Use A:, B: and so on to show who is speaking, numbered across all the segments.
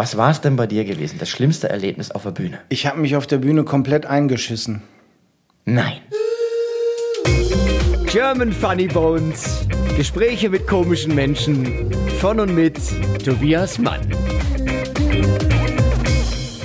A: Was war es denn bei dir gewesen? Das schlimmste Erlebnis auf der Bühne?
B: Ich habe mich auf der Bühne komplett eingeschissen.
A: Nein.
C: German Funny Bones. Gespräche mit komischen Menschen. Von und mit Tobias Mann.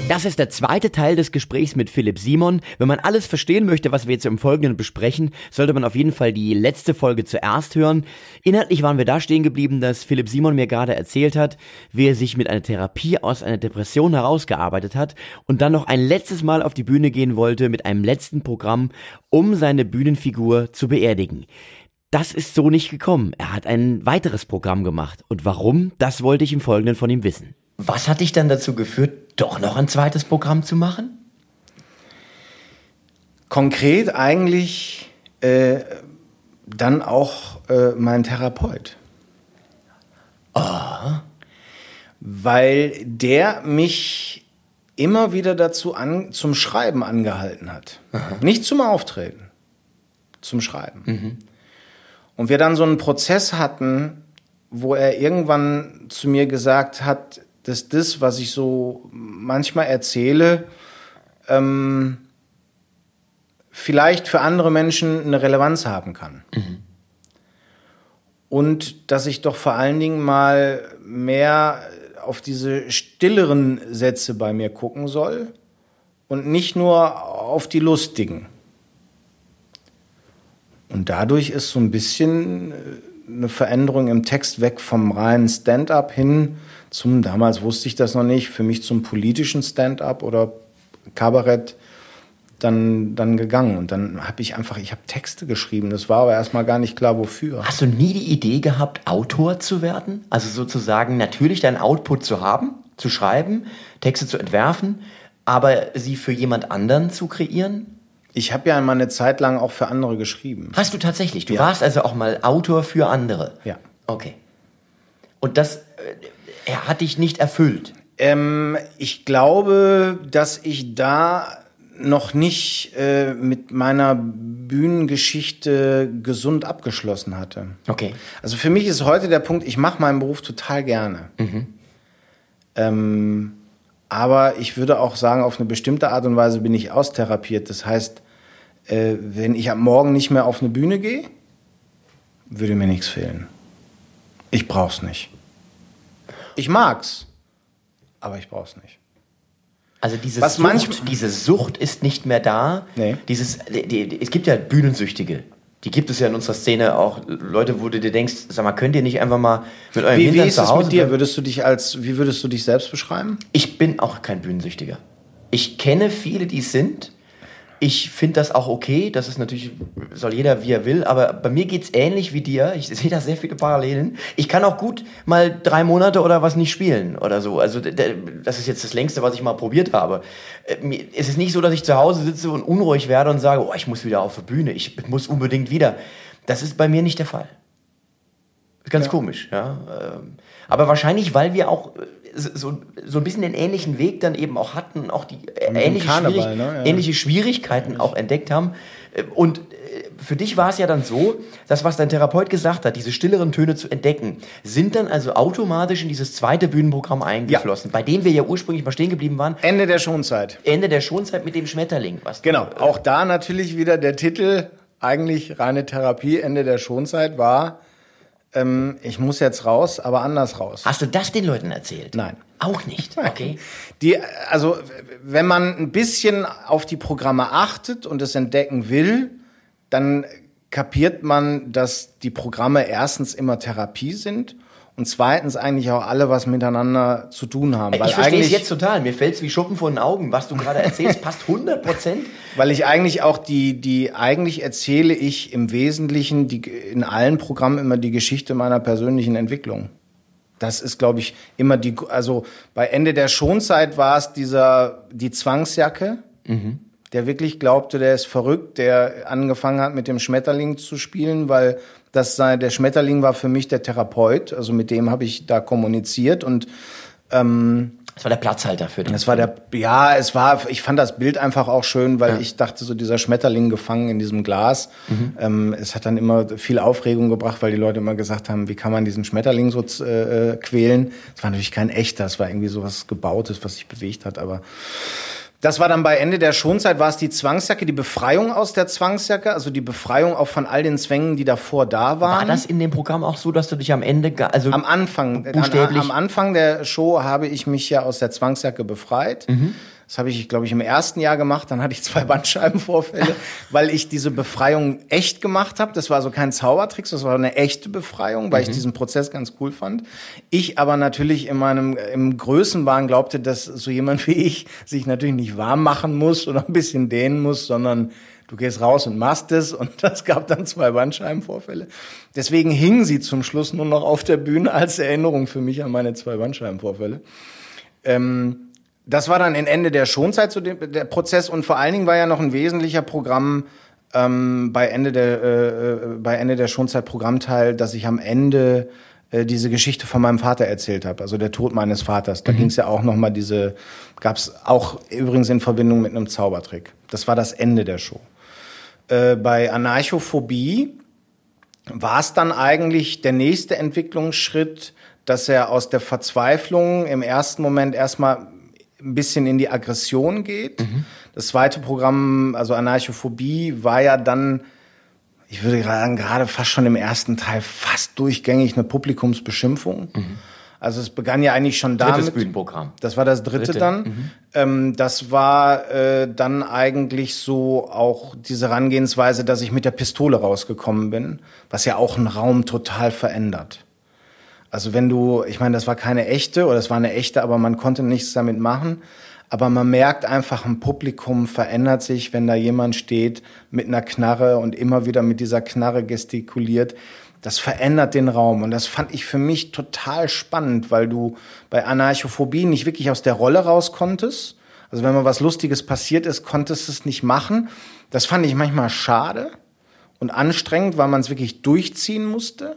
C: Das ist der zweite Teil des Gesprächs mit Philipp Simon. Wenn man alles verstehen möchte, was wir jetzt im Folgenden besprechen, sollte man auf jeden Fall die letzte Folge zuerst hören. Inhaltlich waren wir da stehen geblieben, dass Philipp Simon mir gerade erzählt hat, wie er sich mit einer Therapie aus einer Depression herausgearbeitet hat und dann noch ein letztes Mal auf die Bühne gehen wollte mit einem letzten Programm, um seine Bühnenfigur zu beerdigen. Das ist so nicht gekommen. Er hat ein weiteres Programm gemacht. Und warum, das wollte ich im Folgenden von ihm wissen.
A: Was hat dich dann dazu geführt, doch noch ein zweites Programm zu machen?
B: Konkret eigentlich äh, dann auch äh, mein Therapeut.
A: Ah.
B: Weil der mich immer wieder dazu an, zum Schreiben angehalten hat. Nicht zum Auftreten, zum Schreiben. Und wir dann so einen Prozess hatten, wo er irgendwann zu mir gesagt hat, dass das, was ich so manchmal erzähle, ähm, vielleicht für andere Menschen eine Relevanz haben kann. Und dass ich doch vor allen Dingen mal mehr auf diese stilleren Sätze bei mir gucken soll und nicht nur auf die lustigen. Und dadurch ist so ein bisschen äh, eine Veränderung im Text weg vom reinen Stand-up hin zum, damals wusste ich das noch nicht, für mich zum politischen Stand-up oder Kabarett dann, dann gegangen. Und dann habe ich einfach, ich habe Texte geschrieben. Das war aber erstmal gar nicht klar, wofür.
A: Hast du nie die Idee gehabt, Autor zu werden? Also sozusagen natürlich deinen Output zu haben, zu schreiben, Texte zu entwerfen, aber sie für jemand anderen zu kreieren?
B: Ich habe ja mal eine Zeit lang auch für andere geschrieben.
A: Hast du tatsächlich? Du
B: Ja.
A: warst also auch mal Autor für andere?
B: Ja.
A: Okay. Und das, äh, er hat dich nicht erfüllt?
B: Ähm, ich glaube, dass ich da noch nicht äh, mit meiner Bühnengeschichte gesund abgeschlossen hatte.
A: Okay.
B: Also für mich ist heute der Punkt, ich mache meinen Beruf total gerne. Ähm, aber ich würde auch sagen, auf eine bestimmte Art und Weise bin ich austherapiert. Das heißt, äh, wenn ich am Morgen nicht mehr auf eine Bühne gehe, würde mir nichts fehlen. Ich brauch's nicht. Ich mag's, aber ich brauch's nicht.
A: Also diese
B: Was
A: Sucht, diese Sucht ist nicht mehr da.
B: Nee.
A: Dieses, die, die, es gibt ja Bühnensüchtige. Die gibt es ja in unserer Szene auch. Leute, wo du dir denkst, sag mal, könnt ihr nicht einfach mal mit eurem
B: Wie, wie
A: Hintern
B: ist
A: zu
B: es mit dir? Würdest du dich als, wie würdest du dich selbst beschreiben?
A: Ich bin auch kein Bühnensüchtiger. Ich kenne viele, die es sind. Ich finde das auch okay. Das ist natürlich, soll jeder wie er will. Aber bei mir geht's ähnlich wie dir. Ich sehe da sehr viele Parallelen. Ich kann auch gut mal drei Monate oder was nicht spielen oder so. Also das ist jetzt das längste, was ich mal probiert habe. Äh, Es ist nicht so, dass ich zu Hause sitze und unruhig werde und sage, oh, ich muss wieder auf die Bühne. Ich muss unbedingt wieder. Das ist bei mir nicht der Fall. Ganz komisch, ja. Ähm, Aber wahrscheinlich, weil wir auch äh, so, so ein bisschen den ähnlichen Weg dann eben auch hatten, auch die äh, ähnliche,
B: Karneval,
A: Schwierig
B: ne? Ja.
A: ähnliche Schwierigkeiten auch entdeckt haben. Äh, Und äh, für dich war es ja dann so, dass was dein Therapeut gesagt hat, diese stilleren Töne zu entdecken, sind dann also automatisch in dieses zweite Bühnenprogramm eingeflossen, bei dem wir ja ursprünglich mal stehen geblieben waren.
B: Ende der Schonzeit.
A: Ende der Schonzeit mit dem Schmetterling. Was du-
B: Genau. Auch da natürlich wieder der Titel, eigentlich reine Therapie, Ende der Schonzeit war, ähm, ich muss jetzt raus, aber anders raus.
A: Hast du das den Leuten erzählt?
B: Nein.
A: Auch nicht, okay.
B: Die, also, wenn man ein bisschen auf die Programme achtet und es entdecken will, dann kapiert man, dass die Programme erstens immer Therapie sind und zweitens eigentlich auch alle was miteinander zu tun haben.
A: Ich verstehe es
B: eigentlich,
A: jetzt total. Mir fällt es wie Schuppen von den Augen. Was du gerade erzählst, passt 100 Prozent.
B: Weil ich eigentlich auch die, die, eigentlich erzähle ich im Wesentlichen die, in allen Programmen immer die Geschichte meiner persönlichen Entwicklung. Das ist, glaube ich, immer die, also bei Ende der Schonzeit war es dieser, die Zwangsjacke, der wirklich glaubte, der ist verrückt, der angefangen hat mit dem Schmetterling zu spielen, weil das sei, der Schmetterling war für mich der Therapeut, also mit dem habe ich da kommuniziert und
A: Das war der Platzhalter für den.
B: Das war der, ja, es war, ich fand das Bild einfach auch schön, weil
A: Ja.
B: ich dachte, so dieser Schmetterling gefangen in diesem Glas. Ähm, es hat dann immer viel Aufregung gebracht, weil die Leute immer gesagt haben, wie kann man diesen Schmetterling so äh, äh, quälen? Es war natürlich kein echter, es war irgendwie sowas Gebautes, was sich bewegt hat, aber das war dann bei Ende der Schonzeit, war es die Zwangsjacke, die Befreiung aus der Zwangsjacke, also die Befreiung auch von all den Zwängen, die davor da waren.
A: war das in dem Programm auch so, dass du dich am Ende, also
B: Am Anfang,
A: Buchstäblich.
B: An, am Anfang der Show habe ich mich ja aus der Zwangsjacke befreit. Das habe ich, glaube ich, im ersten Jahr gemacht. Dann hatte ich zwei Bandscheibenvorfälle, weil ich diese Befreiung echt gemacht habe. Das war so kein Zaubertrick, das war eine echte Befreiung, weil ich diesen Prozess ganz cool fand. Ich aber natürlich in meinem im Größenwahn glaubte, dass so jemand wie ich sich natürlich nicht warm machen muss oder ein bisschen dehnen muss, sondern du gehst raus und machst es und das gab dann zwei Bandscheibenvorfälle. Deswegen hingen sie zum Schluss nur noch auf der Bühne als Erinnerung für mich an meine zwei Bandscheibenvorfälle. Ähm, das war dann ein Ende der Schonzeit zu dem der Prozess und vor allen Dingen war ja noch ein wesentlicher Programm ähm, bei Ende der äh, äh, bei Ende der Schonzeit Programmteil, dass ich am Ende äh, diese Geschichte von meinem Vater erzählt habe, also der Tod meines Vaters. Da ging es ja auch noch mal diese gab es auch übrigens in Verbindung mit einem Zaubertrick. Das war das Ende der Show. Äh, bei Anarchophobie war es dann eigentlich der nächste Entwicklungsschritt, dass er aus der Verzweiflung im ersten Moment erstmal ein bisschen in die Aggression geht. Das zweite Programm, also Anarchophobie, war ja dann, ich würde sagen, gerade fast schon im ersten Teil fast durchgängig eine Publikumsbeschimpfung. Also es begann ja eigentlich schon
A: drittes
B: damit.
A: Bühnenprogramm.
B: Das war das dritte,
A: Dritte,
B: dann. Ähm, das war äh, dann eigentlich so auch diese Herangehensweise, dass ich mit der Pistole rausgekommen bin, was ja auch einen Raum total verändert. Also wenn du, ich meine, das war keine echte oder es war eine echte, aber man konnte nichts damit machen. Aber man merkt einfach, ein Publikum verändert sich, wenn da jemand steht mit einer Knarre und immer wieder mit dieser Knarre gestikuliert. Das verändert den Raum. Und das fand ich für mich total spannend, weil du bei Anarchophobie nicht wirklich aus der Rolle raus konntest. Also wenn mal was Lustiges passiert ist, konntest du es nicht machen. Das fand ich manchmal schade und anstrengend, weil man es wirklich durchziehen musste.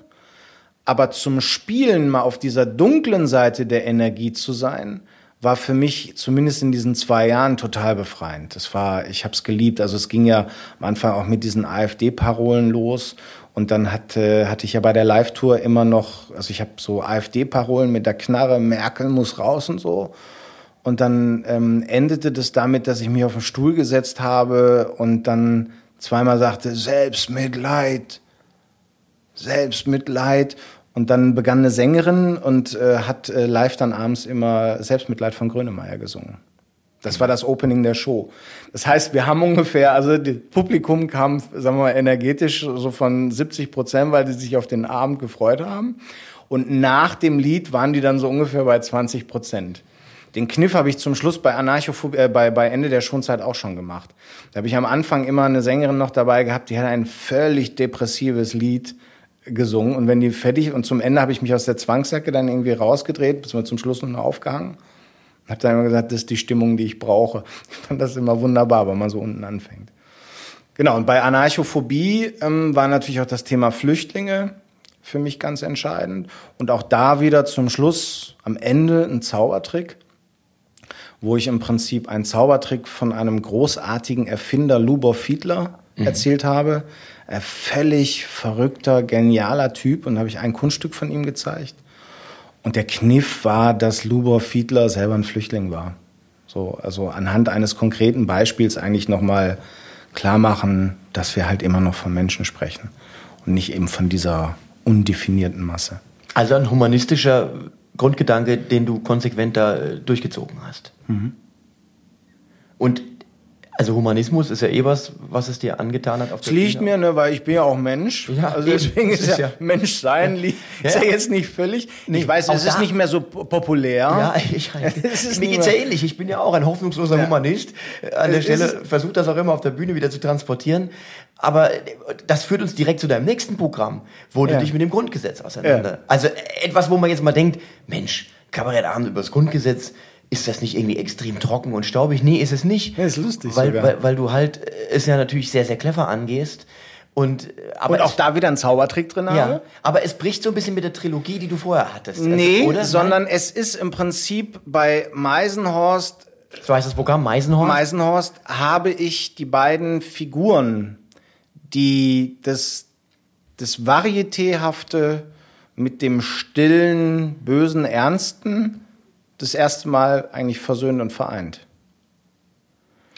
B: Aber zum Spielen mal auf dieser dunklen Seite der Energie zu sein, war für mich zumindest in diesen zwei Jahren total befreiend. Das war, ich habe es geliebt. Also es ging ja am Anfang auch mit diesen AfD-Parolen los und dann hatte, hatte ich ja bei der Live-Tour immer noch, also ich habe so AfD-Parolen mit der Knarre, Merkel muss raus und so. Und dann ähm, endete das damit, dass ich mich auf den Stuhl gesetzt habe und dann zweimal sagte, Selbstmitleid, Selbstmitleid. Und dann begann eine Sängerin und äh, hat äh, live dann abends immer Selbstmitleid von Grönemeyer gesungen. Das war das Opening der Show. Das heißt, wir haben ungefähr, also das Publikum kam, sagen wir mal, energetisch so von 70 Prozent, weil die sich auf den Abend gefreut haben. Und nach dem Lied waren die dann so ungefähr bei 20 Prozent. Den Kniff habe ich zum Schluss bei Anarchophobie, äh, bei, bei Ende der Schonzeit auch schon gemacht. Da habe ich am Anfang immer eine Sängerin noch dabei gehabt, die hat ein völlig depressives Lied gesungen. Und wenn die fertig, und zum Ende habe ich mich aus der Zwangsjacke dann irgendwie rausgedreht, bis wir zum Schluss noch aufgehangen. Habe dann immer gesagt, das ist die Stimmung, die ich brauche. Ich fand das immer wunderbar, wenn man so unten anfängt. Genau, und bei Anarchophobie ähm, war natürlich auch das Thema Flüchtlinge für mich ganz entscheidend. Und auch da wieder zum Schluss, am Ende, ein Zaubertrick, wo ich im Prinzip einen Zaubertrick von einem großartigen Erfinder, Lubor Fiedler, erzählt habe. Ein völlig verrückter, genialer Typ. Und habe ich ein Kunststück von ihm gezeigt. Und der Kniff war, dass Lubor Fiedler selber ein Flüchtling war. So, also anhand eines konkreten Beispiels eigentlich nochmal klar machen, dass wir halt immer noch von Menschen sprechen und nicht eben von dieser undefinierten Masse.
A: Also ein humanistischer Grundgedanke, den du konsequent da äh, durchgezogen hast.
B: Mhm.
A: Und also Humanismus ist ja eh was, was es dir angetan hat auf
B: Es liegt mir, ne, weil ich bin ja auch Mensch.
A: Ja,
B: also deswegen ist,
A: ist
B: ja,
A: ja-
B: Menschsein
A: Ja,
B: ist ja jetzt nicht völlig.
A: Nee,
B: ich weiß, es ist nicht mehr so po- populär.
A: Ja, ich,
B: Es ist
A: mir geht's ja ähnlich. Ich bin ja auch ein hoffnungsloser. Humanist. Äh, An der
B: Es
A: Stelle versucht das auch immer auf der Bühne wieder zu transportieren. Aber äh, das führt uns direkt zu deinem nächsten Programm, wo du dich mit dem Grundgesetz auseinander. Also äh, etwas, wo man jetzt mal denkt, Mensch, Kabarettabend über das Grundgesetz, ist das nicht irgendwie extrem trocken und staubig? Nee, ist es nicht.
B: Ja, ist lustig
A: weil,
B: sogar.
A: weil, weil du halt äh, es ja natürlich sehr, sehr clever angehst Und, äh, aber
B: Und auch
A: es,
B: da wieder ein Zaubertrick drin
A: ja,
B: habe.
A: aber es bricht so ein bisschen mit der Trilogie, die du vorher hattest. Also,
B: Nee,
A: oder?
B: sondern es ist im Prinzip bei Meisenhorst,
A: Nein? So heißt das Programm Meisenhorst.
B: Meisenhorst habe ich die beiden Figuren, die das, das Varietéhafte mit dem stillen, bösen, ernsten das erste Mal eigentlich versöhnt und vereint.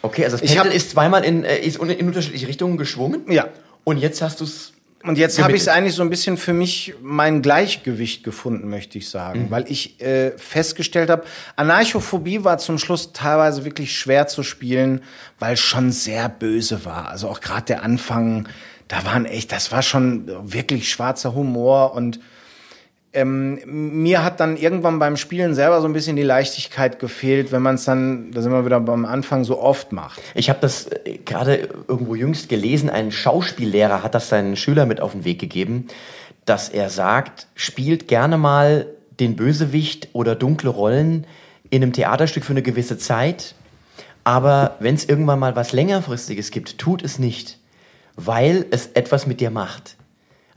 A: okay, also das
B: Ich
A: Pendel
B: hab-
A: ist zweimal in, äh, ist in unterschiedliche Richtungen geschwungen.
B: Ja.
A: Und jetzt hast du es.
B: Und jetzt habe ich es eigentlich so ein bisschen für mich mein Gleichgewicht gefunden, möchte ich sagen, weil ich äh, festgestellt habe, Anarchophobie war zum Schluss teilweise wirklich schwer zu spielen, weil es schon sehr böse war. Also auch gerade der Anfang, da waren echt, das war schon wirklich schwarzer Humor und ähm, mir hat dann irgendwann beim Spielen selber so ein bisschen die Leichtigkeit gefehlt, wenn man es dann, da sind wir wieder beim Anfang, so oft macht.
A: Ich habe das äh, gerade irgendwo jüngst gelesen. Ein Schauspiellehrer hat das seinen Schüler mit auf den Weg gegeben, dass er sagt, spielt gerne mal den Bösewicht oder dunkle Rollen in einem Theaterstück für eine gewisse Zeit. Aber wenn es irgendwann mal was längerfristiges gibt, tut es nicht, weil es etwas mit dir macht.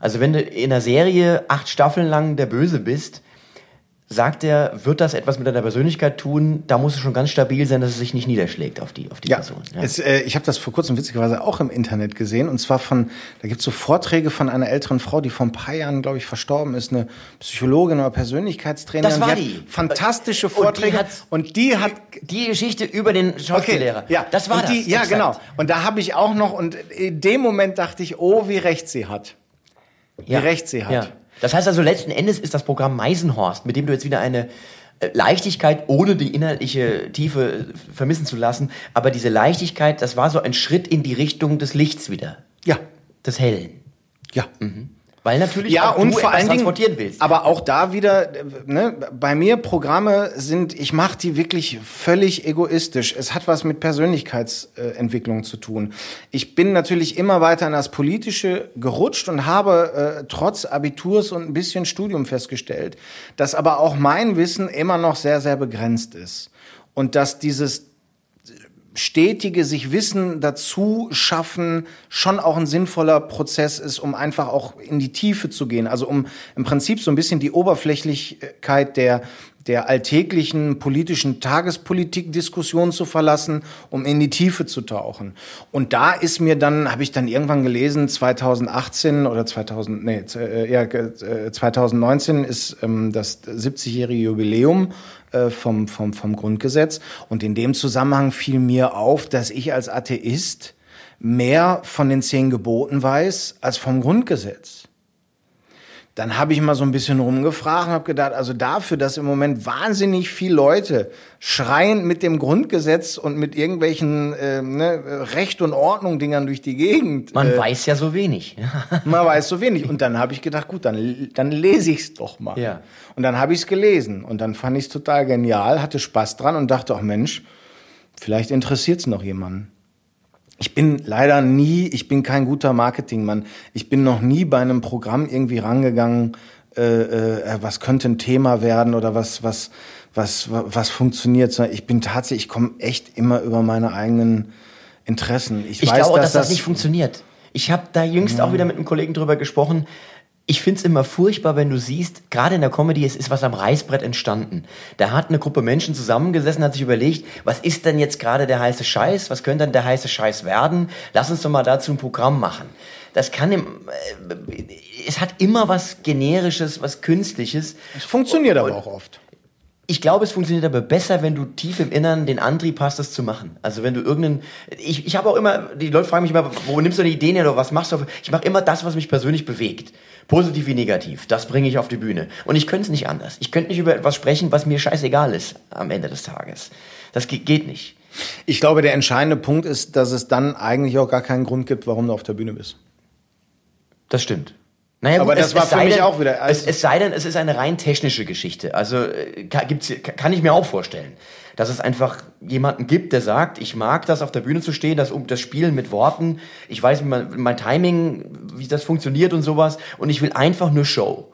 A: Also wenn du in einer Serie acht Staffeln lang der Böse bist, sagt er, wird das etwas mit deiner Persönlichkeit tun, da muss es schon ganz stabil sein, dass es sich nicht niederschlägt auf die, auf die
B: Ja,
A: Person.
B: Es, äh, ich habe das vor kurzem witzigerweise auch im Internet gesehen und zwar von, da gibt's so Vorträge von einer älteren Frau, die vor ein paar Jahren, glaube ich, verstorben ist, eine Psychologin oder Persönlichkeitstrainerin.
A: Das war
B: hat
A: die.
B: Fantastische
A: Und die
B: Vorträge
A: hat-
B: und die hat
A: Die Geschichte über den Schauspiellehrer.
B: ja,
A: das war
B: die,
A: das.
B: Ja,
A: exakt.
B: genau. Und da habe ich auch noch und in dem Moment dachte ich, oh, wie recht sie hat.
A: Ja.
B: Wie recht sie hat.
A: Ja. Das heißt also, letzten Endes ist das Programm Meisenhorst, mit dem du jetzt wieder eine äh, Leichtigkeit, ohne die inhaltliche Tiefe äh, vermissen zu lassen, aber diese Leichtigkeit, das war so ein Schritt in die Richtung des Lichts wieder,
B: Ja,
A: des Hellen.
B: ja.
A: Weil natürlich
B: Ja,
A: auch
B: und
A: du
B: vor
A: etwas
B: allen Dingen,
A: transportieren willst.
B: aber auch da wieder, ne, bei mir Programme sind, ich mache die wirklich völlig egoistisch. Es hat was mit Persönlichkeitsentwicklung zu tun. Ich bin natürlich immer weiter in das Politische gerutscht und habe äh, trotz Abiturs und ein bisschen Studium festgestellt, dass aber auch mein Wissen immer noch sehr, sehr begrenzt ist. Und dass dieses stetige sich Wissen dazu schaffen schon auch ein sinnvoller Prozess ist, um einfach auch in die Tiefe zu gehen. Also um im Prinzip so ein bisschen die Oberflächlichkeit der der alltäglichen politischen Tagespolitik-Diskussion zu verlassen, um in die Tiefe zu tauchen. Und da ist mir dann, habe ich dann irgendwann gelesen, 2018 oder 2000, nee, äh, ja, äh, 2019 ist ähm, das 70-jährige Jubiläum äh, vom, vom, vom Grundgesetz. Und in dem Zusammenhang fiel mir auf, dass ich als Atheist mehr von den zehn Geboten weiß als vom Grundgesetz. Dann habe ich mal so ein bisschen rumgefragt und habe gedacht, also dafür, dass im Moment wahnsinnig viele Leute schreien mit dem Grundgesetz und mit irgendwelchen äh, ne, Recht und Ordnung Dingern durch die Gegend.
A: Man
B: äh,
A: weiß ja so wenig.
B: man weiß so wenig. Und dann habe ich gedacht, gut, dann, dann lese ich es doch mal.
A: Ja.
B: Und dann habe ich es gelesen. Und dann fand ich es total genial, hatte Spaß dran und dachte, ach Mensch, vielleicht interessiert es noch jemanden. Ich bin leider nie, ich bin kein guter Marketingmann. Ich bin noch nie bei einem Programm irgendwie rangegangen, äh, äh, was könnte ein Thema werden oder was, was, was, was, was funktioniert. Ich bin tatsächlich, ich komme echt immer über meine eigenen Interessen. Ich,
A: Ich
B: weiß,
A: glaube,
B: dass
A: dass das nicht funktioniert. Ich habe da jüngst auch wieder mit einem Kollegen drüber gesprochen. Ich find's immer furchtbar, wenn du siehst, gerade in der Comedy, es ist was am Reißbrett entstanden. Da hat eine Gruppe Menschen zusammengesessen, hat sich überlegt, was ist denn jetzt gerade der heiße Scheiß? Was könnte denn der heiße Scheiß werden? Lass uns doch mal dazu ein Programm machen. Das kann im, äh, es hat immer was Generisches, was Künstliches.
B: Es funktioniert aber auch oft.
A: Ich glaube, es funktioniert aber besser, wenn du tief im Innern den Antrieb hast, das zu machen. Also wenn du irgendeinen, ich, ich habe auch immer, die Leute fragen mich immer, wo nimmst du eine Ideen her oder was machst du? Ich mache immer das, was mich persönlich bewegt. Positiv wie negativ. Das bringe ich auf die Bühne. Und ich könnte es nicht anders. Ich könnte nicht über etwas sprechen, was mir scheißegal ist am Ende des Tages. Das ge- geht nicht.
B: Ich glaube, der entscheidende Punkt ist, dass es dann eigentlich auch gar keinen Grund gibt, warum du auf der Bühne bist.
A: Das stimmt. Naja,
B: Aber das war für
A: sei
B: mich
A: denn,
B: auch wieder- also-
A: es, es sei denn, es ist eine rein technische Geschichte. Also äh, kann, gibt's, kann ich mir auch vorstellen, dass es einfach jemanden gibt, der sagt, ich mag das, auf der Bühne zu stehen, das, das Spielen mit Worten. Ich weiß mein, mein Timing, wie das funktioniert und sowas. Und ich will einfach nur Show.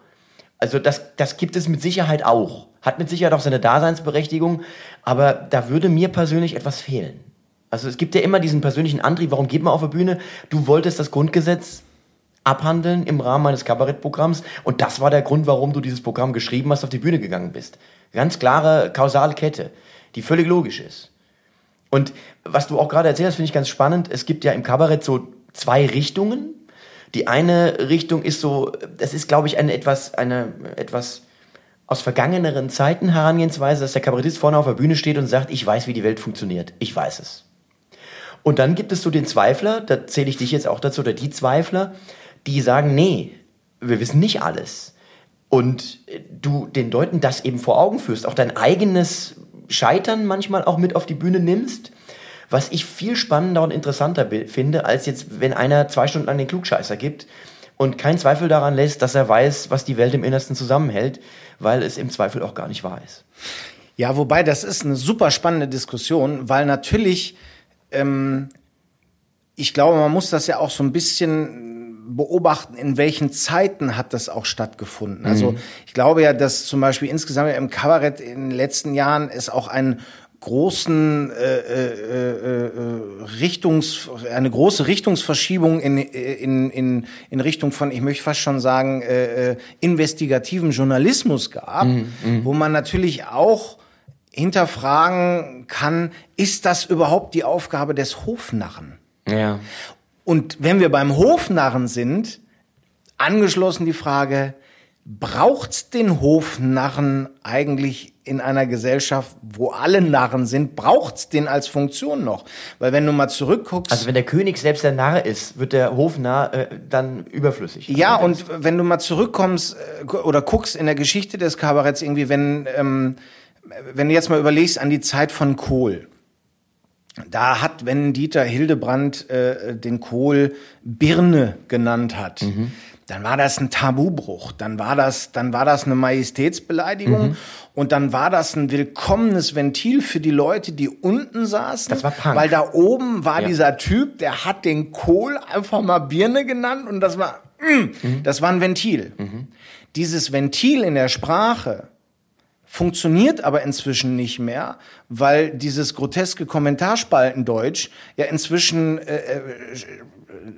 A: Also das, das gibt es mit Sicherheit auch. Hat mit Sicherheit auch seine Daseinsberechtigung. Aber da würde mir persönlich etwas fehlen. Also es gibt ja immer diesen persönlichen Antrieb, warum geht man auf der Bühne? Du wolltest das Grundgesetz abhandeln im Rahmen meines Kabarettprogramms. Und das war der Grund, warum du dieses Programm geschrieben hast, auf die Bühne gegangen bist. Ganz klare kausale Kette, die völlig logisch ist. Und was du auch gerade erzählt hast, finde ich ganz spannend. Es gibt ja im Kabarett so zwei Richtungen. Die eine Richtung ist so, das ist, glaube ich, eine etwas, eine etwas aus vergangeneren Zeiten Herangehensweise, dass der Kabarettist vorne auf der Bühne steht und sagt, ich weiß, wie die Welt funktioniert. Ich weiß es. Und dann gibt es so den Zweifler, da zähle ich dich jetzt auch dazu, oder die Zweifler, die sagen, nee, wir wissen nicht alles. Und du den Leuten das eben vor Augen führst, auch dein eigenes Scheitern manchmal auch mit auf die Bühne nimmst, was ich viel spannender und interessanter finde, als jetzt, wenn einer zwei Stunden lang den Klugscheißer gibt und keinen Zweifel daran lässt, dass er weiß, was die Welt im Innersten zusammenhält, weil es im Zweifel auch gar nicht wahr ist.
B: Ja, wobei das ist eine super spannende Diskussion, weil natürlich, ähm, ich glaube, man muss das ja auch so ein bisschen beobachten, in welchen Zeiten hat das auch stattgefunden. Also mhm. ich glaube ja, dass zum Beispiel insgesamt im Kabarett in den letzten Jahren es auch einen großen äh, äh, äh, Richtungs eine große Richtungsverschiebung in, in, in, in Richtung von ich möchte fast schon sagen äh, äh investigativen Journalismus gab, mhm, mhm, wo man natürlich auch hinterfragen kann, ist das überhaupt die Aufgabe des Hofnarren?
A: Ja.
B: Und wenn wir beim Hofnarren sind, angeschlossen die Frage, braucht's den Hofnarren eigentlich in einer Gesellschaft, wo alle Narren sind, braucht's den als Funktion noch? Weil wenn du mal zurückguckst.
A: Also wenn der König selbst der Narr ist, wird der Hofnarr äh, dann überflüssig.
B: Ja, und wenn du mal zurückkommst äh, oder guckst in der Geschichte des Kabaretts irgendwie, wenn, ähm, wenn du jetzt mal überlegst an die Zeit von Kohl. Da hat, wenn Dieter Hildebrand äh, den Kohl Birne genannt hat, mhm dann war das ein Tabubruch, dann war das, dann war das eine Majestätsbeleidigung mhm. und dann war das ein willkommenes Ventil für die Leute, die unten saßen.
A: Das war Punk.
B: Weil da oben war ja. dieser Typ, der hat den Kohl einfach mal Birne genannt und das war, mm, mhm. das war ein Ventil. Mhm. Dieses Ventil in der Sprache funktioniert aber inzwischen nicht mehr, weil dieses groteske Kommentarspaltendeutsch ja inzwischen äh, äh,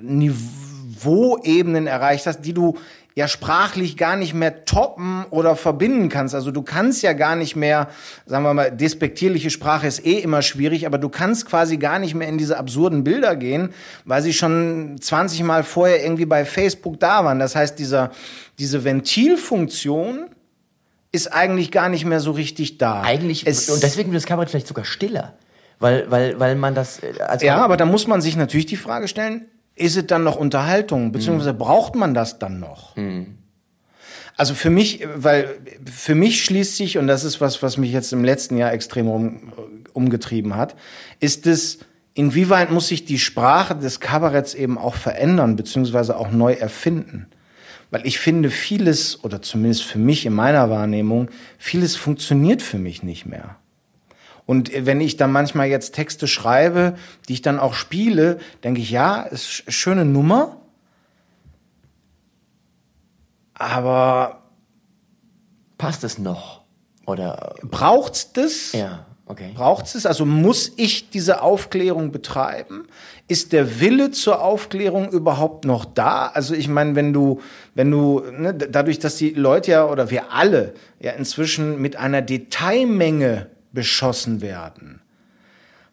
B: Niveau Niveauebenen erreicht hast, die du ja sprachlich gar nicht mehr toppen oder verbinden kannst. Also du kannst ja gar nicht mehr, sagen wir mal, despektierliche Sprache ist eh immer schwierig, aber du kannst quasi gar nicht mehr in diese absurden Bilder gehen, weil sie schon 20 Mal vorher irgendwie bei Facebook da waren. Das heißt, dieser, diese Ventilfunktion ist eigentlich gar nicht mehr so richtig da.
A: Eigentlich, es, und deswegen wird das Kabarett vielleicht sogar stiller. Weil, weil, weil man das.
B: Äh, als ja, aber da muss man sich natürlich die Frage stellen, ist es dann noch Unterhaltung, beziehungsweise mhm. braucht man das dann noch? Mhm. Also für mich, weil für mich schließt sich, und das ist was, was mich jetzt im letzten Jahr extrem um, umgetrieben hat, ist es, inwieweit muss sich die Sprache des Kabaretts eben auch verändern, beziehungsweise auch neu erfinden? Weil ich finde, vieles, oder zumindest für mich in meiner Wahrnehmung, vieles funktioniert für mich nicht mehr. Und wenn ich dann manchmal jetzt Texte schreibe, die ich dann auch spiele, denke ich, ja, ist eine schöne Nummer. Aber
A: passt es noch? Oder
B: braucht's das?
A: Ja. Okay.
B: Braucht es? Also muss ich diese Aufklärung betreiben? Ist der Wille zur Aufklärung überhaupt noch da? Also ich meine, wenn du, wenn du, ne, dadurch, dass die Leute ja oder wir alle ja inzwischen mit einer Detailmenge beschossen werden.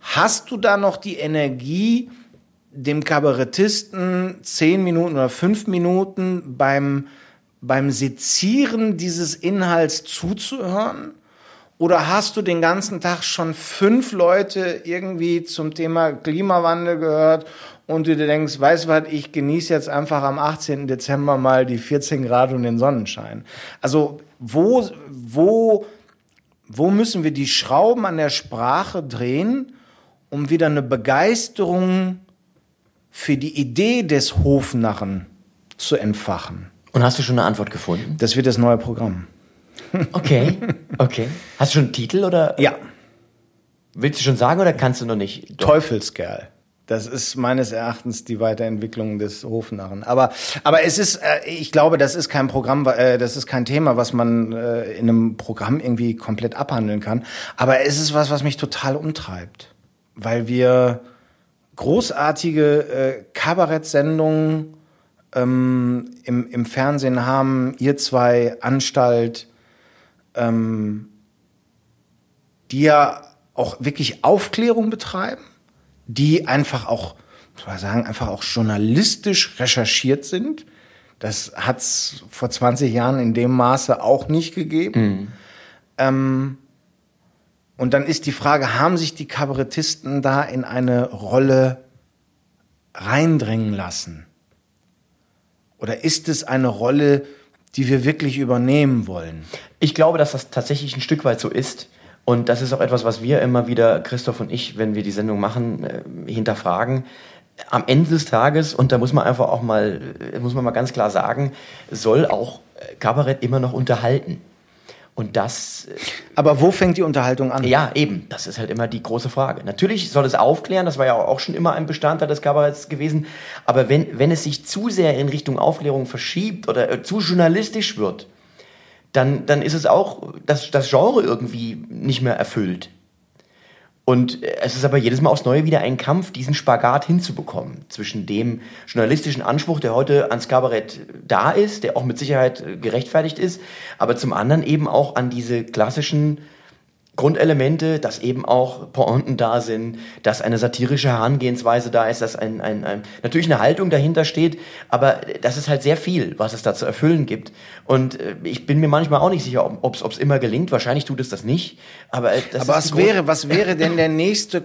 B: Hast du da noch die Energie, dem Kabarettisten zehn Minuten oder fünf Minuten beim, beim Sezieren dieses Inhalts zuzuhören? Oder hast du den ganzen Tag schon fünf Leute irgendwie zum Thema Klimawandel gehört und du dir denkst, weißt du was, ich genieße jetzt einfach am 18. Dezember mal die 14 Grad und den Sonnenschein. Also wo, wo wo müssen wir die Schrauben an der Sprache drehen, um wieder eine Begeisterung für die Idee des Hofnarren zu entfachen?
A: Und hast du schon eine Antwort gefunden?
B: Das wird das neue Programm.
A: Okay, okay. Hast du schon einen Titel oder?
B: Ja.
A: Willst du schon sagen oder kannst du noch nicht?
B: Teufelskerl. Das ist meines Erachtens die Weiterentwicklung des Hofnarren. Aber, aber es ist, äh, ich glaube, das ist kein Programm, äh, das ist kein Thema, was man äh, in einem Programm irgendwie komplett abhandeln kann. Aber es ist was, was mich total umtreibt. Weil wir großartige äh, Kabarettsendungen ähm, im, im Fernsehen haben, ihr zwei, Anstalt, ähm, die ja auch wirklich Aufklärung betreiben, die einfach auch, muss man sagen, einfach auch journalistisch recherchiert sind. Das hat es vor 20 Jahren in dem Maße auch nicht gegeben. Mhm. Ähm, und dann ist die Frage, haben sich die Kabarettisten da in eine Rolle reindrängen lassen? Oder ist es eine Rolle, die wir wirklich übernehmen wollen?
A: Ich glaube, dass das tatsächlich ein Stück weit so ist. Und das ist auch etwas, was wir immer wieder, Christoph und ich, wenn wir die Sendung machen, äh, hinterfragen. Am Ende des Tages, und da muss man einfach auch mal, äh, muss man mal ganz klar sagen, soll auch äh, Kabarett immer noch unterhalten. Und das.
B: Aber wo fängt die Unterhaltung an?
A: Ja, eben. Das ist halt immer die große Frage. Natürlich soll es aufklären, das war ja auch schon immer ein Bestandteil des Kabaretts gewesen. Aber wenn, wenn es sich zu sehr in Richtung Aufklärung verschiebt oder äh, zu journalistisch wird, dann, dann ist es auch das, das Genre irgendwie nicht mehr erfüllt. Und es ist aber jedes Mal aufs Neue wieder ein Kampf, diesen Spagat hinzubekommen zwischen dem journalistischen Anspruch, der heute ans Kabarett da ist, der auch mit Sicherheit gerechtfertigt ist, aber zum anderen eben auch an diese klassischen Grundelemente, dass eben auch Pointen da sind, dass eine satirische Herangehensweise da ist, dass ein, ein, ein, natürlich eine Haltung dahinter steht, aber das ist halt sehr viel, was es da zu erfüllen gibt. Und äh, ich bin mir manchmal auch nicht sicher, ob es immer gelingt. Wahrscheinlich tut es das nicht. Aber, äh, das
B: aber was wäre, was wäre denn der nächste?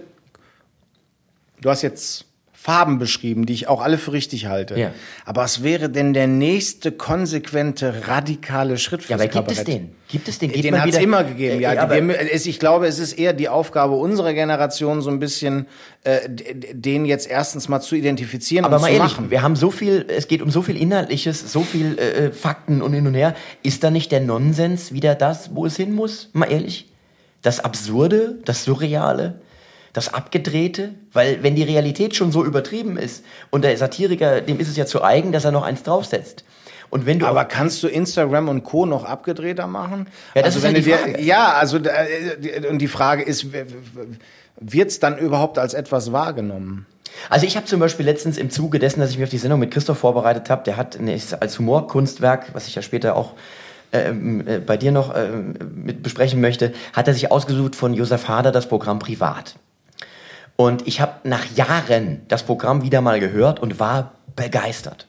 B: Du hast jetzt Farben beschrieben, die ich auch alle für richtig halte. Ja. Aber was wäre denn der nächste konsequente, radikale Schritt für
A: Ja, aber gibt es den? Gibt es den?
B: Geht den hat es immer gegeben, ja. Aber ich glaube, es ist eher die Aufgabe unserer Generation, so ein bisschen äh, den jetzt erstens mal zu identifizieren
A: aber
B: und
A: mal
B: zu
A: ehrlich,
B: machen.
A: Wir haben so viel, es geht um so viel Inhaltliches, so viel äh, äh, Fakten und hin und her. Ist da nicht der Nonsens wieder das, wo es hin muss? Mal ehrlich? Das Absurde, das Surreale? Das Abgedrehte, weil wenn die Realität schon so übertrieben ist und der Satiriker, dem ist es ja zu eigen, dass er noch eins draufsetzt. Und wenn du
B: aber kannst du Instagram und Co. noch abgedrehter machen?
A: Ja, das also ist halt die Frage.
B: Dir, ja, also äh, und die Frage ist, wird es dann überhaupt als etwas wahrgenommen?
A: Also ich habe zum Beispiel letztens im Zuge dessen, dass ich mich auf die Sendung mit Christoph vorbereitet habe, der hat als Humorkunstwerk, was ich ja später auch ähm, äh, bei dir noch äh, mit besprechen möchte, hat er sich ausgesucht von Josef Hader das Programm Privat. Und ich habe nach Jahren das Programm wieder mal gehört und war begeistert.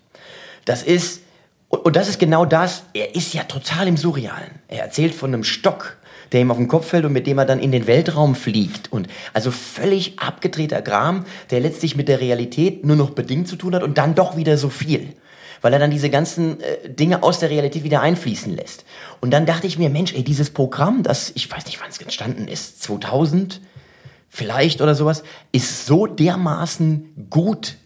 A: Das ist, und das ist genau das, er ist ja total im Surrealen. Er erzählt von einem Stock, der ihm auf den Kopf fällt und mit dem er dann in den Weltraum fliegt. Und also völlig abgedrehter Kram, der letztlich mit der Realität nur noch bedingt zu tun hat und dann doch wieder so viel. Weil er dann diese ganzen äh, Dinge aus der Realität wieder einfließen lässt. Und dann dachte ich mir, Mensch, ey, dieses Programm, das, ich weiß nicht, wann es entstanden ist, 2000, vielleicht oder sowas, ist so dermaßen gut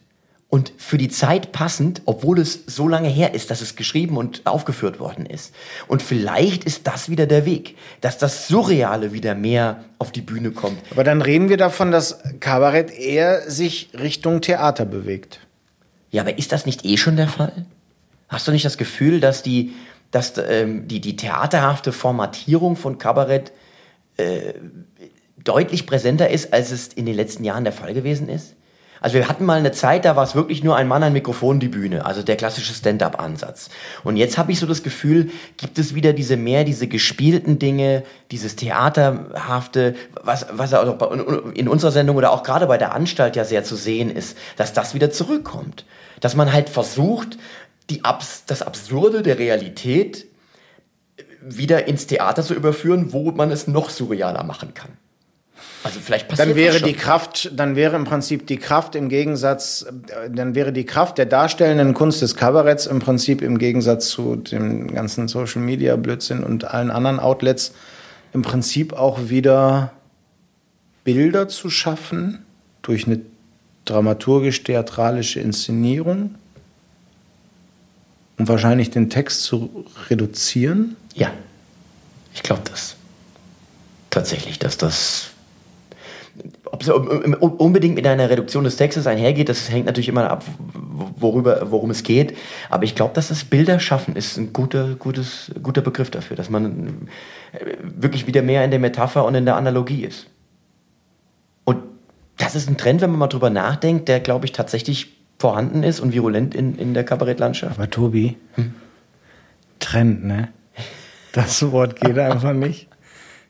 A: und für die Zeit passend, obwohl es so lange her ist, dass es geschrieben und aufgeführt worden ist. Und vielleicht ist das wieder der Weg, dass das Surreale wieder mehr auf die Bühne kommt.
B: Aber dann reden wir davon, dass Kabarett eher sich Richtung Theater bewegt.
A: Ja, aber ist das nicht eh schon der Fall? Hast du nicht das Gefühl, dass die, dass, ähm, die, die theaterhafte Formatierung von Kabarett äh, deutlich präsenter ist, als es in den letzten Jahren der Fall gewesen ist? Also wir hatten mal eine Zeit, da war es wirklich nur ein Mann, ein Mikrofon, die Bühne, also der klassische Stand-up-Ansatz. Und jetzt habe ich so das Gefühl, gibt es wieder diese mehr, diese gespielten Dinge, dieses theaterhafte, was, was auch in unserer Sendung oder auch gerade bei der Anstalt ja sehr zu sehen ist, dass das wieder zurückkommt. Dass man halt versucht, die Abs das Absurde der Realität wieder ins Theater zu überführen, wo man es noch surrealer machen kann.
B: Also vielleicht passiert dann wäre die Kraft, dann wäre im Prinzip die Kraft im Gegensatz, dann wäre die Kraft der darstellenden Kunst des Kabaretts im Prinzip im Gegensatz zu dem ganzen Social Media Blödsinn und allen anderen Outlets im Prinzip auch wieder Bilder zu schaffen durch eine dramaturgisch-theatralische Inszenierung und wahrscheinlich den Text zu reduzieren?
A: Ja, ich glaube das. Tatsächlich, dass das ob es unbedingt mit einer Reduktion des Textes einhergeht, das hängt natürlich immer ab, worüber, worum es geht. Aber ich glaube, dass das Bilder schaffen ist ein guter, gutes, guter Begriff dafür, dass man äh, wirklich wieder mehr in der Metapher und in der Analogie ist. Und das ist ein Trend, wenn man mal drüber nachdenkt, der, glaube ich, tatsächlich vorhanden ist und virulent in, in der Kabarettlandschaft.
B: Aber Tobi, Trend, ne? Das Wort geht einfach nicht.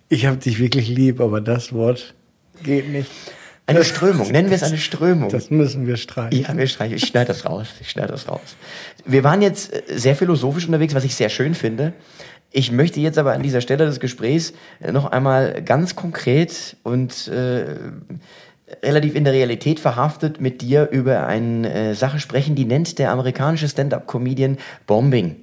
B: Ich habe dich wirklich lieb, aber das Wort geht nicht.
A: Eine Strömung, nennen wir es eine Strömung.
B: Das müssen wir streichen.
A: Ja, wir streichen. Ich schneide das raus. Ich schneide das raus. Wir waren jetzt äh, sehr philosophisch unterwegs, was ich sehr schön finde. Ich möchte jetzt aber an dieser Stelle des Gesprächs äh, noch einmal ganz konkret und äh, relativ in der Realität verhaftet mit dir über eine äh, Sache sprechen, die nennt der amerikanische Stand-up-Comedian Bombing.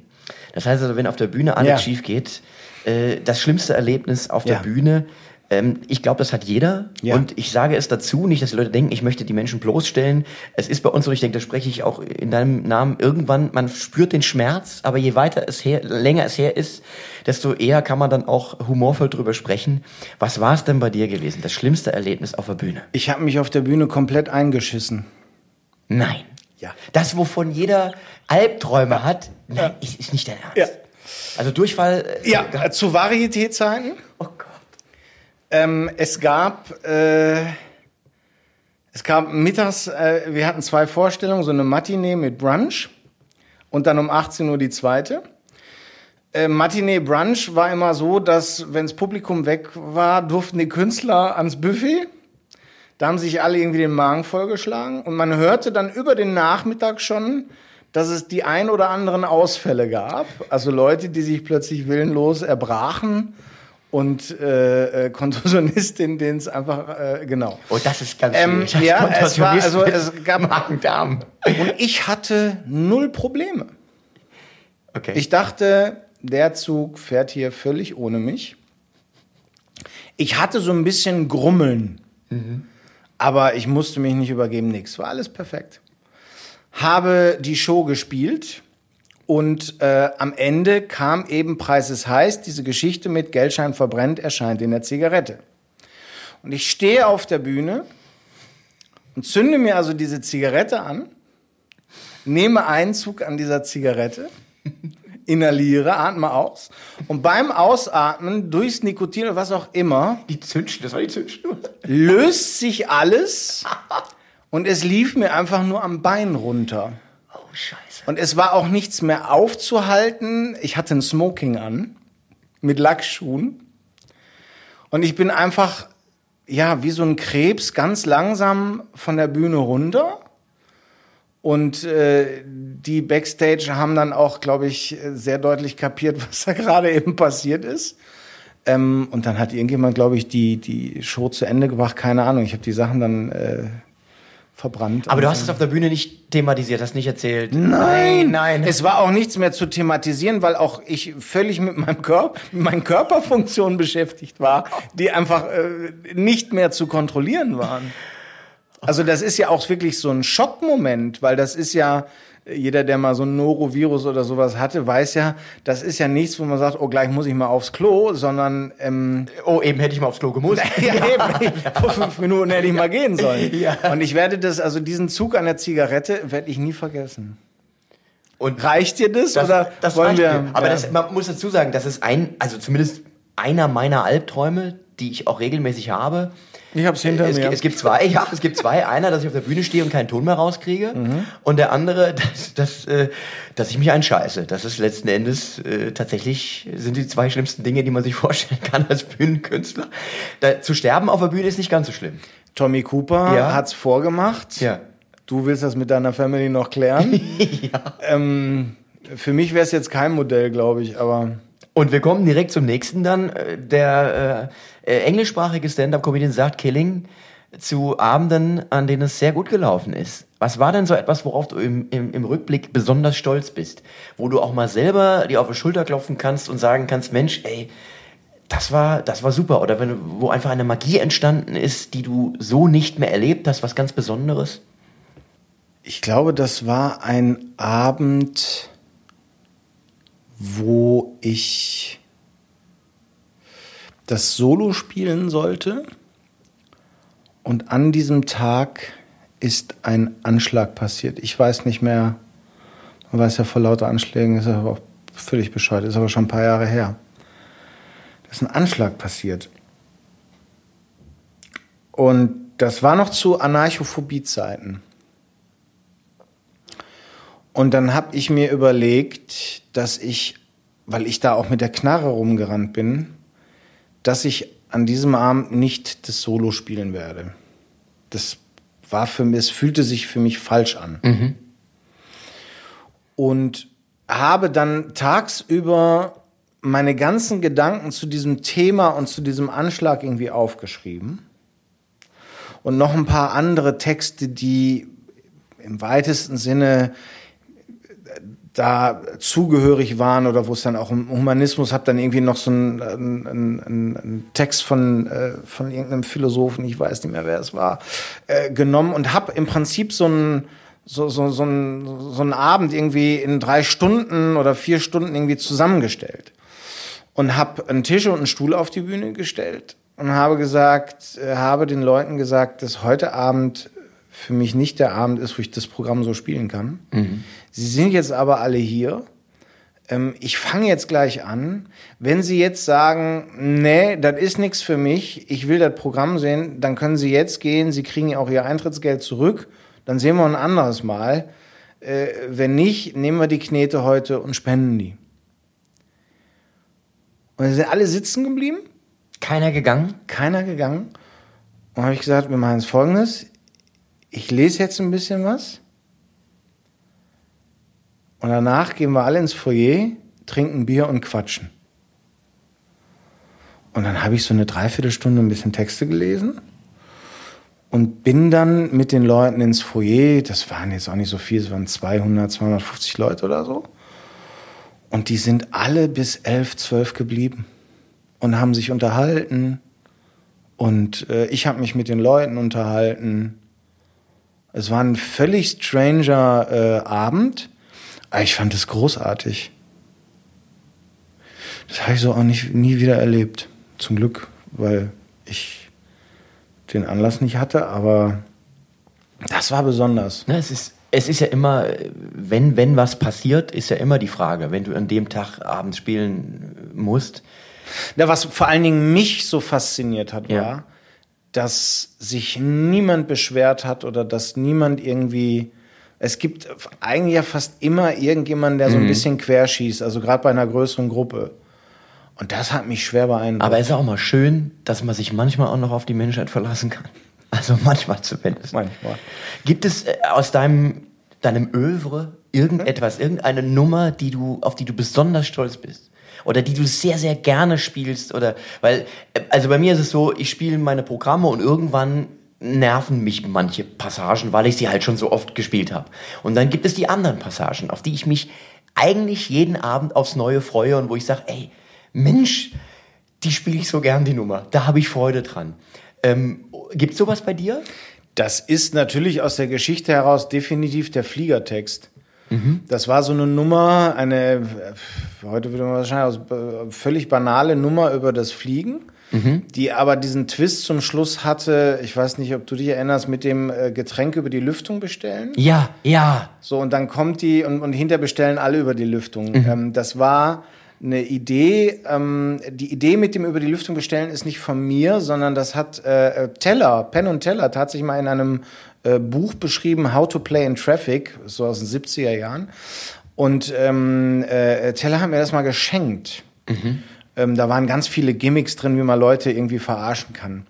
A: Das heißt also, wenn auf der Bühne alles
B: Ja.
A: schief geht, äh, das schlimmste Erlebnis auf der
B: Ja.
A: Bühne. Ähm, ich glaube, das hat jeder.
B: Ja.
A: Und ich sage es dazu, nicht, dass die Leute denken, ich möchte die Menschen bloßstellen. Es ist bei uns so, ich denke, da spreche ich auch in deinem Namen irgendwann, man spürt den Schmerz, aber je weiter es her, länger es her ist, desto eher kann man dann auch humorvoll drüber sprechen. Was war es denn bei dir gewesen? Das schlimmste Erlebnis auf der Bühne?
B: Ich habe mich auf der Bühne komplett eingeschissen.
A: Nein.
B: Ja.
A: Das, wovon jeder Albträume hat, nein, ist, ist nicht dein Ernst.
B: Ja.
A: Also Durchfall. äh,
B: Ja, zu Varieté-Zeiten.
A: Oh.
B: Ähm, es gab, äh, es gab mittags, äh, wir hatten zwei Vorstellungen, so eine Matinee mit Brunch und dann um 18 Uhr die zweite. Äh, Matinee Brunch war immer so, dass wenn das Publikum weg war, durften die Künstler ans Buffet. Da haben sich alle irgendwie den Magen vollgeschlagen und man hörte dann über den Nachmittag schon, dass es die ein oder anderen Ausfälle gab. Also Leute, die sich plötzlich willenlos erbrachen und äh, äh, Kontorsionistin, denen es einfach, äh, genau.
A: Oh, das ist ganz
B: Ähm.
A: Als
B: ja, es war, also es gab
A: Magen-Darm.
B: Und ich hatte null Probleme.
A: Okay.
B: Ich dachte, der Zug fährt hier völlig ohne mich. Ich hatte so ein bisschen Grummeln, aber ich musste mich nicht übergeben, nix. War alles perfekt. Habe die Show gespielt und äh, am Ende kam eben Preis ist heiß, diese Geschichte mit Geldschein verbrennt erscheint in der Zigarette. Und ich stehe auf der Bühne und zünde mir also diese Zigarette an, nehme Einzug an dieser Zigarette, inhaliere, atme aus und beim Ausatmen durchs Nikotin oder was auch immer
A: die Zündschnur, das war die Zündschnur.
B: löst sich alles und es lief mir einfach nur am Bein runter.
A: Scheiße.
B: Und es war auch nichts mehr aufzuhalten. Ich hatte ein Smoking an mit Lackschuhen. Und ich bin einfach, ja, wie so ein Krebs ganz langsam von der Bühne runter. Und äh, die Backstage haben dann auch, glaube ich, sehr deutlich kapiert, was da gerade eben passiert ist. Ähm, und dann hat irgendjemand, glaube ich, die, die Show zu Ende gebracht. Keine Ahnung. Ich habe die Sachen dann äh, verbrannt.
A: Aber du hast es auf der Bühne nicht thematisiert, hast nicht erzählt.
B: Nein,
A: nein.
B: Es war auch nichts mehr zu thematisieren, weil auch ich völlig mit meinem Körper, mit meinen Körperfunktionen beschäftigt war, die einfach äh, nicht mehr zu kontrollieren waren. Also das ist ja auch wirklich so ein Schockmoment, weil das ist ja jeder, der mal so ein Norovirus oder sowas hatte, weiß ja, das ist ja nichts, wo man sagt, oh, gleich muss ich mal aufs Klo, sondern ähm,
A: oh, eben hätte ich mal aufs Klo gemusst.
B: ja, eben. Vor fünf Minuten hätte ich mal gehen sollen.
A: Ja.
B: Und ich werde das, also diesen Zug an der Zigarette werde ich nie vergessen.
A: Und
B: Reicht dir das,
A: das,
B: oder
A: das
B: wollen wir?
A: mir. Aber
B: ja.
A: das, man muss dazu sagen, das ist ein, also zumindest einer meiner Albträume, die ich auch regelmäßig habe.
B: Ich hab's hinter
A: Es,
B: mir.
A: es gibt zwei, ja, es gibt zwei. Einer, dass ich auf der Bühne stehe und keinen Ton mehr rauskriege.
B: Mhm.
A: Und der andere, dass, dass, äh, dass ich mich einscheiße. Das ist letzten Endes äh, tatsächlich, sind die zwei schlimmsten Dinge, die man sich vorstellen kann als Bühnenkünstler. Da, zu sterben auf der Bühne ist nicht ganz so schlimm.
B: Tommy Cooper
A: Ja.
B: hat's vorgemacht.
A: Ja.
B: Du willst das mit deiner Family noch klären. ähm, für mich wäre es jetzt kein Modell, glaube ich, aber
A: Und wir kommen direkt zum nächsten dann. Äh, Der äh, äh, englischsprachige Stand-Up-Comedian sagt Killing zu Abenden, an denen es sehr gut gelaufen ist. Was war denn so etwas, worauf du im, im, im Rückblick besonders stolz bist? Wo du auch mal selber dir auf die Schulter klopfen kannst und sagen kannst, Mensch, ey, das war, das war super. Oder wenn, wo einfach eine Magie entstanden ist, die du so nicht mehr erlebt hast, was ganz Besonderes?
B: ich glaube, das war ein Abend, wo ich das Solo spielen sollte. Und an diesem Tag ist ein Anschlag passiert. Ich weiß nicht mehr, man weiß ja vor lauter Anschlägen, ist aber auch völlig bescheuert, ist aber schon ein paar Jahre her. Da ist ein Anschlag passiert. Und das war noch zu Anarchophobie-Zeiten. Und dann habe ich mir überlegt, dass ich, weil ich da auch mit der Knarre rumgerannt bin, dass ich an diesem Abend nicht das Solo spielen werde. Das war für mich, es fühlte sich für mich falsch an. Und habe dann tagsüber meine ganzen Gedanken zu diesem Thema und zu diesem Anschlag irgendwie aufgeschrieben. Und noch ein paar andere Texte, die im weitesten Sinne da zugehörig waren oder wo es dann auch um Humanismus habe dann irgendwie noch so einen, einen, einen Text von äh, von irgendeinem Philosophen, ich weiß nicht mehr wer es war, äh, genommen und habe im Prinzip so einen so, so, so, einen, so einen Abend irgendwie in drei Stunden oder vier Stunden irgendwie zusammengestellt und habe einen Tisch und einen Stuhl auf die Bühne gestellt und habe gesagt, äh, habe den Leuten gesagt, dass heute Abend für mich nicht der Abend ist, wo ich das Programm so spielen kann. Sie sind jetzt aber alle hier. Ähm, ich fange jetzt gleich an. Wenn Sie jetzt sagen, nee, das ist nichts für mich, ich will das Programm sehen, dann können Sie jetzt gehen. Sie kriegen ja auch Ihr Eintrittsgeld zurück. Dann sehen wir ein anderes Mal. Äh, wenn nicht, nehmen wir die Knete heute und spenden die. Und dann sind alle sitzen geblieben
A: Keiner gegangen?
B: keiner gegangen. Und habe ich gesagt, wir machen jetzt folgendes. Ich lese jetzt ein bisschen was. Und danach gehen wir alle ins Foyer, trinken Bier und quatschen. Und dann habe ich so eine Dreiviertelstunde ein bisschen Texte gelesen und bin dann mit den Leuten ins Foyer. Das waren jetzt auch nicht so viel, es waren 200, 250 Leute oder so. Und die sind alle bis elf, zwölf geblieben und haben sich unterhalten. Und äh, ich habe mich mit den Leuten unterhalten. Es war ein völlig stranger äh, Abend, aber ich fand es großartig. Das habe ich so auch nicht, nie wieder erlebt. Zum Glück, weil ich den Anlass nicht hatte, aber das war besonders.
A: Na, es ist, es ist ja immer, wenn, wenn was passiert, ist ja immer die Frage, wenn du an dem Tag abends spielen musst.
B: Na, was vor allen Dingen mich so fasziniert hat,
A: Ja.
B: war, dass sich niemand beschwert hat oder dass niemand irgendwie. Es gibt eigentlich ja fast immer irgendjemanden, der so ein bisschen querschießt, also gerade bei einer größeren Gruppe. Und das hat mich schwer beeindruckt.
A: Aber es ist auch mal schön, dass man sich manchmal auch noch auf die Menschheit verlassen kann. Also manchmal zumindest.
B: Manchmal.
A: Gibt es äh, aus deinem, deinem Övre irgendetwas, irgendeine Nummer, die du, auf die du besonders stolz bist? Oder die du sehr, sehr gerne spielst? Oder, weil, äh, also bei mir ist es so, ich spiele meine Programme und irgendwann nerven mich manche Passagen, weil ich sie halt schon so oft gespielt habe. Und dann gibt es die anderen Passagen, auf die ich mich eigentlich jeden Abend aufs Neue freue und wo ich sage, ey, Mensch, die spiele ich so gern, die Nummer. Da habe ich Freude dran. Ähm, Gibt es sowas bei dir?
B: Das ist natürlich aus der Geschichte heraus definitiv der Fliegertext. Das war so eine Nummer, eine, äh, heute würde man wahrscheinlich aus, äh, völlig banale Nummer über das Fliegen, die aber diesen Twist zum Schluss hatte, ich weiß nicht, ob du dich erinnerst, mit dem äh, Getränk über die Lüftung bestellen.
A: Ja, ja.
B: So, und dann kommt die und, und hinter bestellen alle über die Lüftung. Ähm, das war eine Idee. Ähm, die Idee mit dem über die Lüftung bestellen ist nicht von mir, sondern das hat äh, äh, Teller, Penn und Teller, tatsächlich mal in einem äh, Buch beschrieben, How to Play in Traffic, so aus den 70er Jahren. Und ähm, äh, Teller hat mir das mal geschenkt. Ähm, da waren ganz viele Gimmicks drin, wie man Leute irgendwie verarschen kann.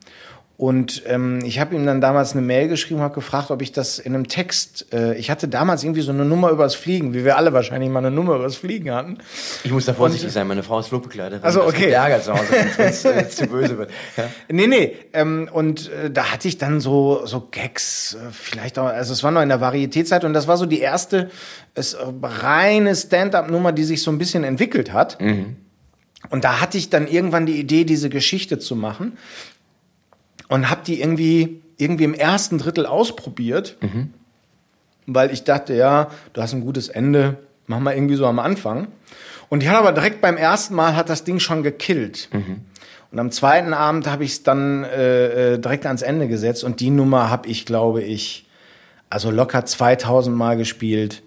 B: Und ähm, ich habe ihm dann damals eine Mail geschrieben, habe gefragt, ob ich das in einem Text. Äh, ich hatte damals irgendwie so eine Nummer übers Fliegen, wie wir alle wahrscheinlich mal eine Nummer übers Fliegen hatten.
A: Ich muss da vorsichtig sein, meine Frau ist Flugbegleiterin.
B: Also, okay.
A: Ärger zu Hause, wenn es äh, zu böse wird. Ja.
B: Nee, nee. Ähm, und äh, da hatte ich dann so, so Gags, äh, vielleicht auch, also es war noch in der Varietätzeit und das war so die erste es, äh, reine Stand-up-Nummer, die sich so ein bisschen entwickelt hat. Und da hatte ich dann irgendwann die Idee, diese Geschichte zu machen und habe die irgendwie, irgendwie im ersten Drittel ausprobiert, weil ich dachte, ja, du hast ein gutes Ende, mach mal irgendwie so am Anfang. Und die hat aber direkt beim ersten Mal hat das Ding schon gekillt. Und am zweiten Abend habe ich es dann äh, äh, direkt ans Ende gesetzt und die Nummer habe ich, glaube ich, also locker 2000 Mal gespielt,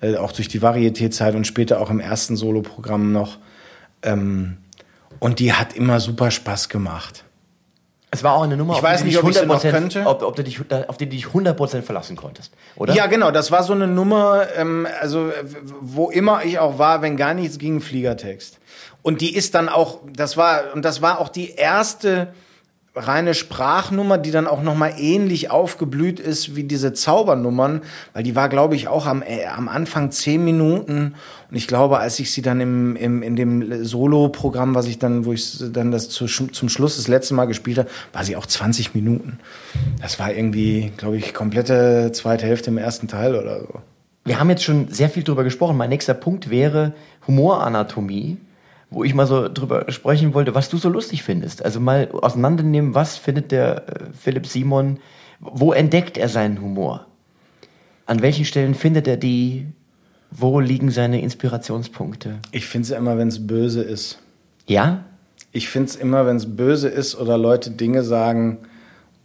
B: äh, auch durch die Varietätzeit und später auch im ersten Soloprogramm noch. Ähm, und die hat immer super Spaß gemacht.
A: Es war auch eine Nummer,
B: Ich weiß nicht, ob ich sie noch
A: 100%
B: könnte.
A: Ob, ob du dich, auf die du dich 100% verlassen konntest, oder?
B: Ja, genau, das war so eine Nummer, ähm, also wo immer ich auch war, wenn gar nichts ging, Fliegertext. Und die ist dann auch, das war, und das war auch die erste reine Sprachnummer, die dann auch nochmal ähnlich aufgeblüht ist wie diese Zaubernummern, weil die war, glaube ich, auch am, äh, am Anfang zehn Minuten. Und ich glaube, als ich sie dann im, im, in dem Solo-Programm, was ich dann, wo ich dann das zu, zum Schluss das letzte Mal gespielt habe, war sie auch 20 Minuten. Das war irgendwie, glaube ich, komplette zweite Hälfte im ersten Teil oder so.
A: Wir haben jetzt schon sehr viel drüber gesprochen. Mein nächster Punkt wäre Humoranatomie, wo ich mal so drüber sprechen wollte, was du so lustig findest. Also mal auseinandernehmen, was findet der äh, Philipp Simon, wo entdeckt er seinen Humor? An welchen Stellen findet er die? Wo liegen seine Inspirationspunkte?
B: Ich finde es immer, wenn es böse ist.
A: Ja?
B: Ich finde es immer, wenn es böse ist oder Leute Dinge sagen,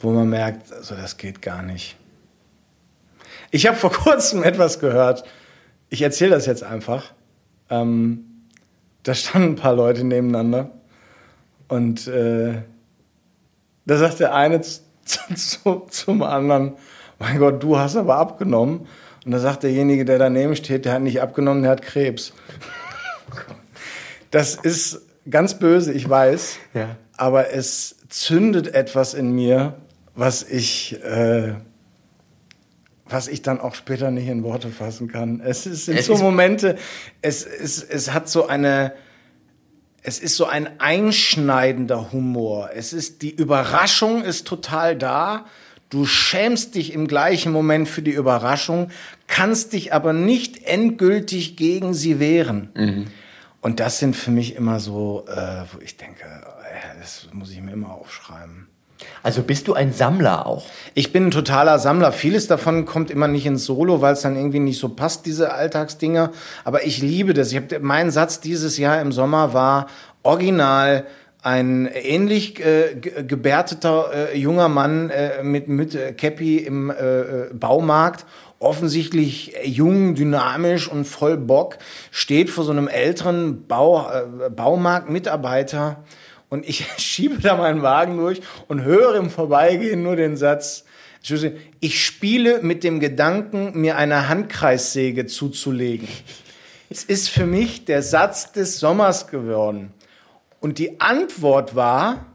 B: wo man merkt, also das geht gar nicht. Ich habe vor kurzem etwas gehört. Ich erzähle das jetzt einfach. Ähm, da standen ein paar Leute nebeneinander und äh, da sagt der eine zu, zu, zum anderen, mein Gott, du hast aber abgenommen. Und da sagt derjenige, der daneben steht, der hat nicht abgenommen, der hat Krebs. Das ist ganz böse, ich weiß.
A: Ja.
B: Aber es zündet etwas in mir, was ich, äh, was ich dann auch später nicht in Worte fassen kann. Es ist sind
A: Es
B: so Momente, es, es, es hat so eine, es ist so ein einschneidender Humor. Es ist, die Überraschung ist total da. Du schämst dich im gleichen Moment für die Überraschung, kannst dich aber nicht endgültig gegen sie wehren. Und das sind für mich immer so, äh, wo ich denke, äh, das muss ich mir immer aufschreiben.
A: Also bist du ein Sammler auch?
B: Ich bin ein totaler Sammler. Vieles davon kommt immer nicht ins Solo, weil es dann irgendwie nicht so passt, diese Alltagsdinger. Aber ich liebe das. Ich hab, mein Satz dieses Jahr im Sommer war original ein ähnlich äh, ge- gebärteter äh, junger Mann äh, mit, mit äh, Cappy im äh, äh, Baumarkt offensichtlich jung, dynamisch und voll Bock, steht vor so einem älteren Bau, äh, Baumarktmitarbeiter und ich schiebe da meinen Wagen durch und höre im Vorbeigehen nur den Satz, ich spiele mit dem Gedanken, mir eine Handkreissäge zuzulegen. Es ist für mich der Satz des Sommers geworden. Und die Antwort war,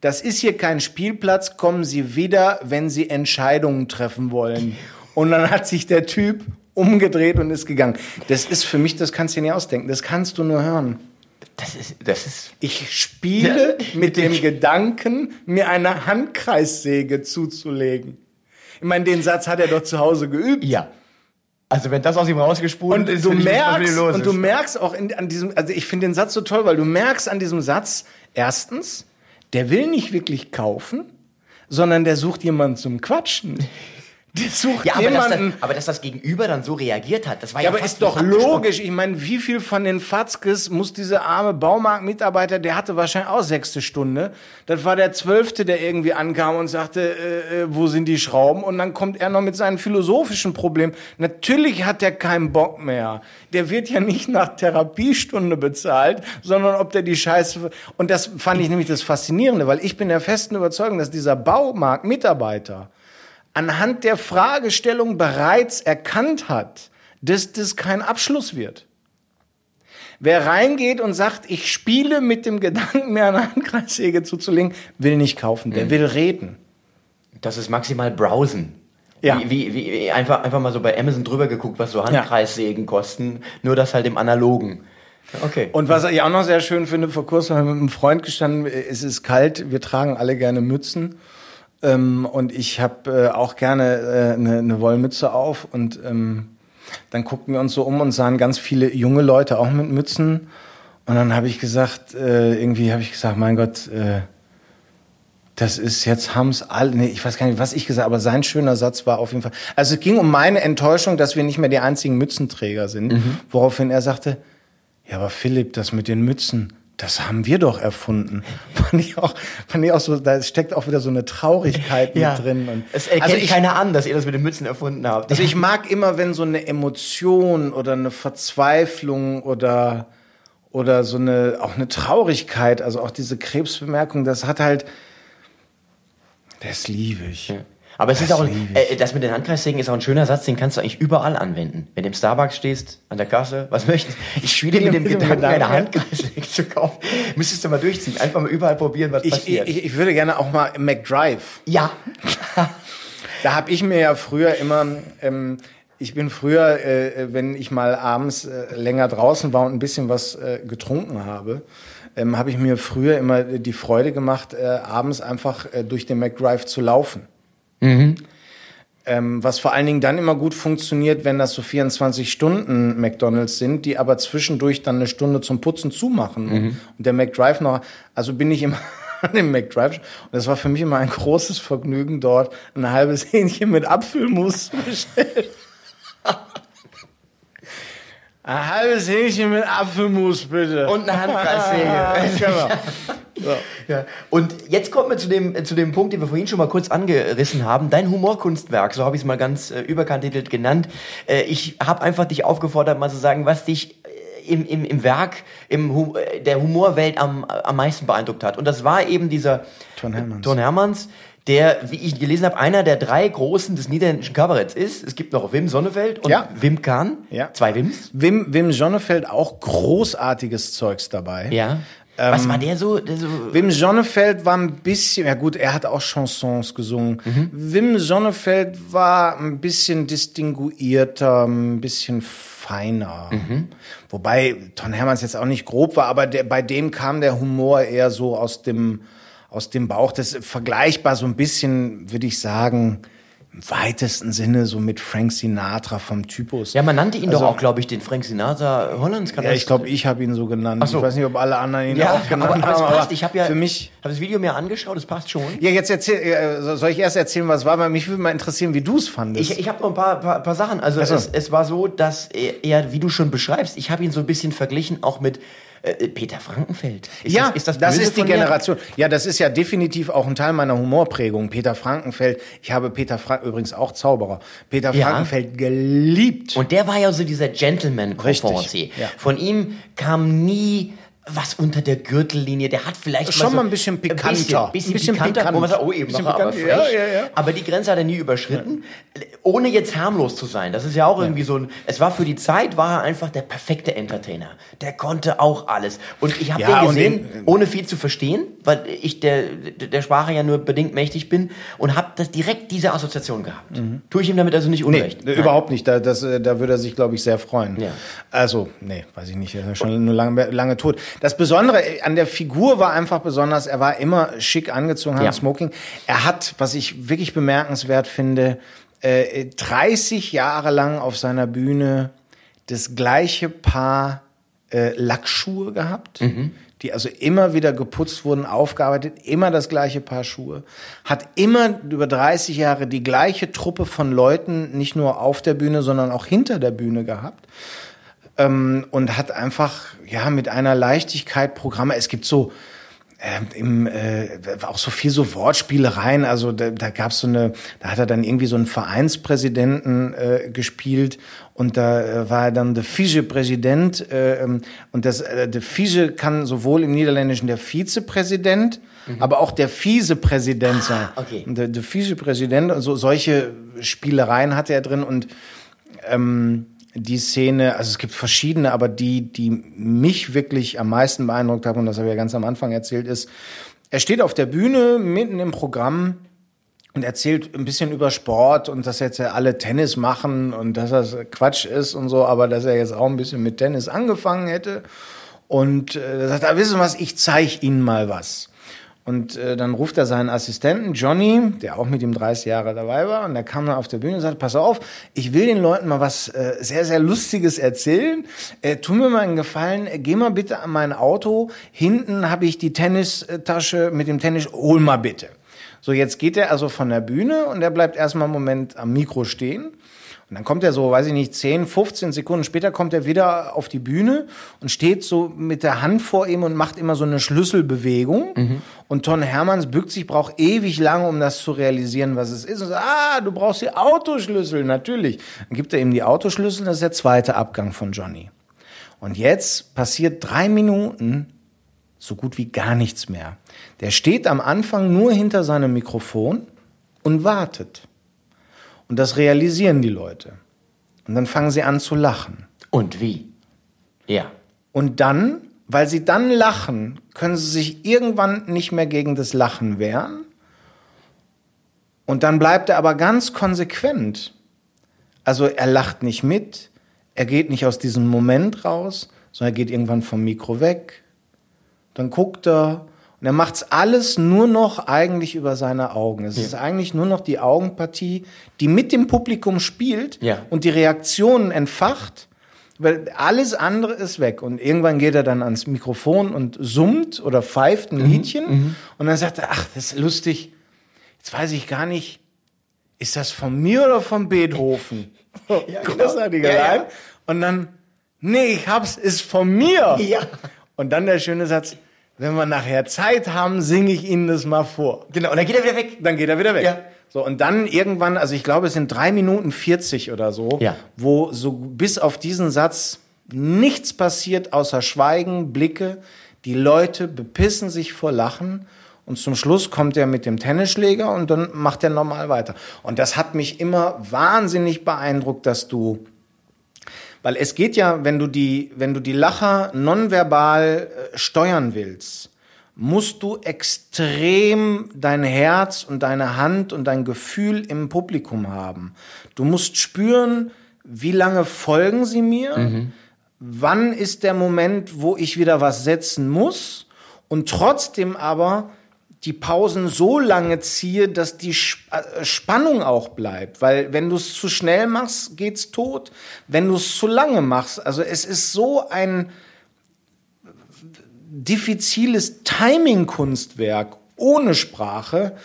B: das ist hier kein Spielplatz, kommen Sie wieder, wenn Sie Entscheidungen treffen wollen. Und dann hat sich der Typ umgedreht und ist gegangen. Das ist für mich, das kannst du dir nicht ausdenken, das kannst du nur hören.
A: Das ist, das ist.
B: Ich spiele mit dem Gedanken, mir eine Handkreissäge zuzulegen. Ich meine, den Satz hat er doch zu Hause geübt.
A: Ja. Also wenn das aus ihm rausgespult
B: Und
A: ist,
B: du merkst,
A: los
B: und du
A: ist.
B: merkst auch in, an diesem, also ich finde den Satz so toll, weil du merkst an diesem Satz, erstens, der will nicht wirklich kaufen, sondern der sucht jemanden zum Quatschen. Der sucht
A: Ja, aber dass,
B: jemanden.
A: das, aber dass das Gegenüber dann so reagiert hat, das war ja,
B: Ja, aber ist doch logisch. Ich meine, wie viel von den Fatzkes muss dieser arme Baumarktmitarbeiter, der hatte wahrscheinlich auch sechste Stunde. Das war der zwölfte, der irgendwie ankam und sagte, äh, äh, wo sind die Schrauben? Und dann kommt er noch mit seinen philosophischen Problemen. Natürlich hat er keinen Bock mehr. Der wird ja nicht nach Therapiestunde bezahlt, sondern ob der die Scheiße... Und das fand ich nämlich das Faszinierende, weil ich bin der festen Überzeugung, dass dieser Baumarktmitarbeiter anhand der Fragestellung bereits erkannt hat, dass das kein Abschluss wird. Wer reingeht und sagt, ich spiele mit dem Gedanken, mir eine Handkreissäge zuzulegen, will nicht kaufen, der will reden.
A: Das ist maximal browsen.
B: Ja.
A: Wie, wie, wie einfach, einfach mal so bei Amazon drüber geguckt, was so Handkreissägen kosten. Nur das halt im Analogen. Okay.
B: Und was ich auch noch sehr schön finde, vor kurzem haben wir mit einem Freund gestanden, es ist kalt, wir tragen alle gerne Mützen. Ähm, und ich habe äh, auch gerne äh, eine, eine Wollmütze auf. Und ähm, dann guckten wir uns so um und sahen ganz viele junge Leute auch mit Mützen. Und dann habe ich gesagt, äh, irgendwie habe ich gesagt, mein Gott, äh, das ist jetzt haben's alle, nee, ich weiß gar nicht, was ich gesagt habe, aber sein schöner Satz war auf jeden Fall. Also es ging um meine Enttäuschung, dass wir nicht mehr die einzigen Mützenträger sind, woraufhin er sagte, ja, aber Philipp, das mit den Mützen, das haben wir doch erfunden. Fand ich auch, fand ich auch so, da steckt auch wieder so eine Traurigkeit mit drin. Und,
A: es erkennt
B: also ich,
A: keiner an, dass ihr das mit den Mützen erfunden habt.
B: also ich mag immer, wenn so eine Emotion oder eine Verzweiflung oder oder so eine auch eine Traurigkeit, also auch diese Krebsbemerkung, das hat halt Das liebe ich.
A: Ja. Aber es
B: Das
A: ist auch, äh, das mit den Handkreissägen ist auch ein schöner Satz, den kannst du eigentlich überall anwenden. Wenn du im Starbucks stehst, an der Kasse, was möchtest du? Ich spiele mit dem Gedanken, eine. Handkreissäge zu kaufen. Müsstest du mal durchziehen. Einfach mal überall probieren, was
B: Ich,
A: passiert.
B: ich, ich würde gerne auch mal McDrive.
A: ja.
B: Da habe ich mir ja früher immer, ähm, ich bin früher, äh, wenn ich mal abends äh, länger draußen war und ein bisschen was äh, getrunken habe, ähm, habe ich mir früher immer die Freude gemacht, äh, abends einfach äh, durch den McDrive zu laufen. Ähm, was vor allen Dingen dann immer gut funktioniert, wenn das so 24 Stunden McDonalds sind, die aber zwischendurch dann eine Stunde zum Putzen zumachen. Und der McDrive noch, also bin ich immer an dem McDrive. Und das war für mich immer ein großes Vergnügen, dort ein halbes Hähnchen mit Apfelmus zu bestellen. Ein halbes Hähnchen mit Apfelmus, bitte.
A: Und eine Handkreissäge.
B: genau.
A: Ja. Und jetzt kommen wir zu dem, äh, zu dem Punkt, den wir vorhin schon mal kurz angerissen haben. Dein Humorkunstwerk, so habe ich es mal ganz äh, überkantitelt genannt. Äh, ich habe einfach dich aufgefordert, mal zu sagen, was dich äh, im, im, im Werk im, Hu- äh, der Humorwelt am, am meisten beeindruckt hat. Und das war eben dieser
B: Ton Hermans.
A: Ton Hermans, der, wie ich gelesen habe, einer der drei Großen des niederländischen Kabaretts ist. Es gibt noch Wim Sonneveld und
B: Ja.
A: Wim Kahn.
B: Ja.
A: Zwei Wims.
B: Wim, Wim Sonnefeld auch großartiges Zeugs dabei.
A: Ja. Was war der so? Der so
B: Wim Sonnefeld war ein bisschen, ja gut, er hat auch Chansons gesungen. Wim Sonnefeld war ein bisschen distinguierter, ein bisschen feiner. Wobei Ton Hermans jetzt auch nicht grob war, aber der, bei dem kam der Humor eher so aus dem, aus dem Bauch. Das ist vergleichbar so ein bisschen, würde ich sagen, im weitesten Sinne so mit Frank Sinatra vom Typus.
A: ja, man nannte ihn
B: Also-
A: doch auch, glaube ich, den Frank Sinatra Hollands.
B: Ja, ich glaube, ich habe ihn so genannt.
A: so.
B: Ich weiß nicht, ob alle anderen ihn
A: Ja,
B: auch genannt
A: aber, aber es
B: haben.
A: passt. Ich habe ja
B: für mich
A: hab das Video mir angeschaut, es passt schon.
B: Ja, jetzt erzähl, äh, soll ich erst erzählen, was war? Weil mich würde mal interessieren, wie du es fandest.
A: Ich, ich habe noch ein paar, paar, paar Sachen. Also
B: so.
A: es, es war so, dass er, er, wie du schon beschreibst, ich habe ihn so ein bisschen verglichen auch mit äh, Peter Frankenfeld. Ist
B: ja,
A: das, ist das,
B: das, ist die? Generation. Ja, das ist ja definitiv auch ein Teil meiner Humorprägung. Peter Frankenfeld. Ich habe Peter Frank übrigens auch Zauberer. Peter
A: Ja.
B: Frankenfeld geliebt.
A: Und der war ja so dieser Gentleman
B: Richtig, ja.
A: Von ihm kam nie was unter der Gürtellinie. Der hat vielleicht
B: Schon
A: so
B: mal ein bisschen pikanter.
A: Bisschen, bisschen,
B: Ein bisschen
A: pikanter,
B: pikant.
A: wo man sagt, oh, eben
B: Bisschen
A: aber frech.
B: Ja, ja, ja.
A: Aber die Grenze hat er nie überschritten, ohne jetzt harmlos zu sein. Das ist ja auch irgendwie so ein, es war für die Zeit, war er einfach der perfekte Entertainer. Der konnte auch alles. Und ich habe den
B: und
A: gesehen,
B: den-
A: ohne viel zu verstehen, weil ich der, der Sprache ja nur bedingt mächtig bin und habe das direkt diese Assoziation gehabt. Tue ich ihm damit also nicht
B: Mhm. Nee,
A: unrecht?
B: äh, überhaupt nicht. Da, das, äh, da würde er sich, glaube ich, sehr freuen. Also, nee, weiß ich nicht. Er ist schon nur lange, lange tot. Das Besondere äh, an der Figur war einfach besonders, er war immer schick angezogen, hat
A: Ja.
B: Smoking. Er hat, was ich wirklich bemerkenswert finde, äh, 30 Jahre lang auf seiner Bühne das gleiche Paar äh, Lackschuhe gehabt. Die also immer wieder geputzt wurden, aufgearbeitet, immer das gleiche Paar Schuhe. Hat immer über 30 Jahre die gleiche Truppe von Leuten, nicht nur auf der Bühne, sondern auch hinter der Bühne gehabt ähm, und hat einfach ja mit einer Leichtigkeit Programme. Es gibt so ähm, im, äh, auch so viel so Wortspielereien. Also da, da gab es so eine, da hat er dann irgendwie so einen Vereinspräsidenten äh, gespielt und da äh, war er dann der Vize-Präsident äh, ähm, und das äh, der Vize kann sowohl im Niederländischen der Vizepräsident, aber auch der Vizepräsident sein.
A: okay.
B: Und Der, der Vizepräsident und so solche Spielereien hatte er drin und ähm, die Szene, also es gibt verschiedene, aber die, die mich wirklich am meisten beeindruckt haben, und das habe ich ja ganz am Anfang erzählt, ist, er steht auf der Bühne mitten im Programm und erzählt ein bisschen über Sport und dass jetzt ja alle Tennis machen und dass das Quatsch ist und so, aber dass er jetzt auch ein bisschen mit Tennis angefangen hätte. Und äh, sagt, ah, wissen Sie was, ich zeige Ihnen mal was. Und äh, dann ruft er seinen Assistenten Johnny, der auch mit ihm 30 Jahre dabei war, und der kam dann auf der Bühne und sagt, pass auf, ich will den Leuten mal was äh, sehr, sehr Lustiges erzählen. Äh, tu mir mal einen Gefallen, äh, geh mal bitte an mein Auto. Hinten habe ich die Tennistasche mit dem Tennis, hol mal bitte. So, jetzt geht er also von der Bühne und er bleibt erstmal einen Moment am Mikro stehen. Und dann kommt er so, weiß ich nicht, 10, 15 Sekunden später kommt er wieder auf die Bühne und steht so mit der Hand vor ihm und macht immer so eine Schlüsselbewegung. Und Ton Hermanns bückt sich, braucht ewig lange, um das zu realisieren, was es ist. Und sagt, ah, du brauchst die Autoschlüssel, natürlich. Dann gibt er ihm die Autoschlüssel, das ist der zweite Abgang von Johnny. Und jetzt passiert drei Minuten so gut wie gar nichts mehr. Der steht am Anfang nur hinter seinem Mikrofon und wartet. Und das realisieren die Leute. Und dann fangen sie an zu lachen.
A: Und wie? Ja.
B: Und dann, weil sie dann lachen, können sie sich irgendwann nicht mehr gegen das Lachen wehren. Und dann bleibt er aber ganz konsequent. Also er lacht nicht mit, er geht nicht aus diesem Moment raus, sondern er geht irgendwann vom Mikro weg. Dann guckt er und er macht's alles nur noch eigentlich über seine Augen. Es
A: Ja.
B: ist eigentlich nur noch die Augenpartie, die mit dem Publikum spielt
A: Ja.
B: und die Reaktionen entfacht. Weil alles andere ist weg. Und irgendwann geht er dann ans Mikrofon und summt oder pfeift ein
A: Mhm,
B: Liedchen. Und dann sagt er, ach, das ist lustig. Jetzt weiß ich gar nicht, ist das von mir oder von Beethoven?
A: Ja, genau.
B: Großartiger
A: Ja, ja.
B: Und dann, nee, ich hab's, ist von mir.
A: Ja.
B: Und dann der schöne Satz, wenn wir nachher Zeit haben, singe ich Ihnen das mal vor.
A: Genau. Und dann geht er wieder weg.
B: Dann geht er wieder weg.
A: Ja.
B: So, und dann irgendwann, also ich glaube, es sind drei Minuten 40 oder so,
A: Ja.
B: wo so bis auf diesen Satz nichts passiert außer Schweigen, Blicke. Die Leute bepissen sich vor Lachen. Und zum Schluss kommt er mit dem Tennisschläger und dann macht er normal weiter. Und das hat mich immer wahnsinnig beeindruckt, dass du weil es geht ja, wenn du die, wenn du die Lacher nonverbal äh, steuern willst, musst du extrem dein Herz und deine Hand und dein Gefühl im Publikum haben. Du musst spüren, wie lange folgen sie mir, wann ist der Moment, wo ich wieder was setzen muss und trotzdem aber die Pausen so lange ziehe, dass die äh, Spannung auch bleibt. Weil wenn du es zu schnell machst, geht's tot. Wenn du es zu lange machst, also es ist so ein diffiziles Timing-Kunstwerk ohne Sprache,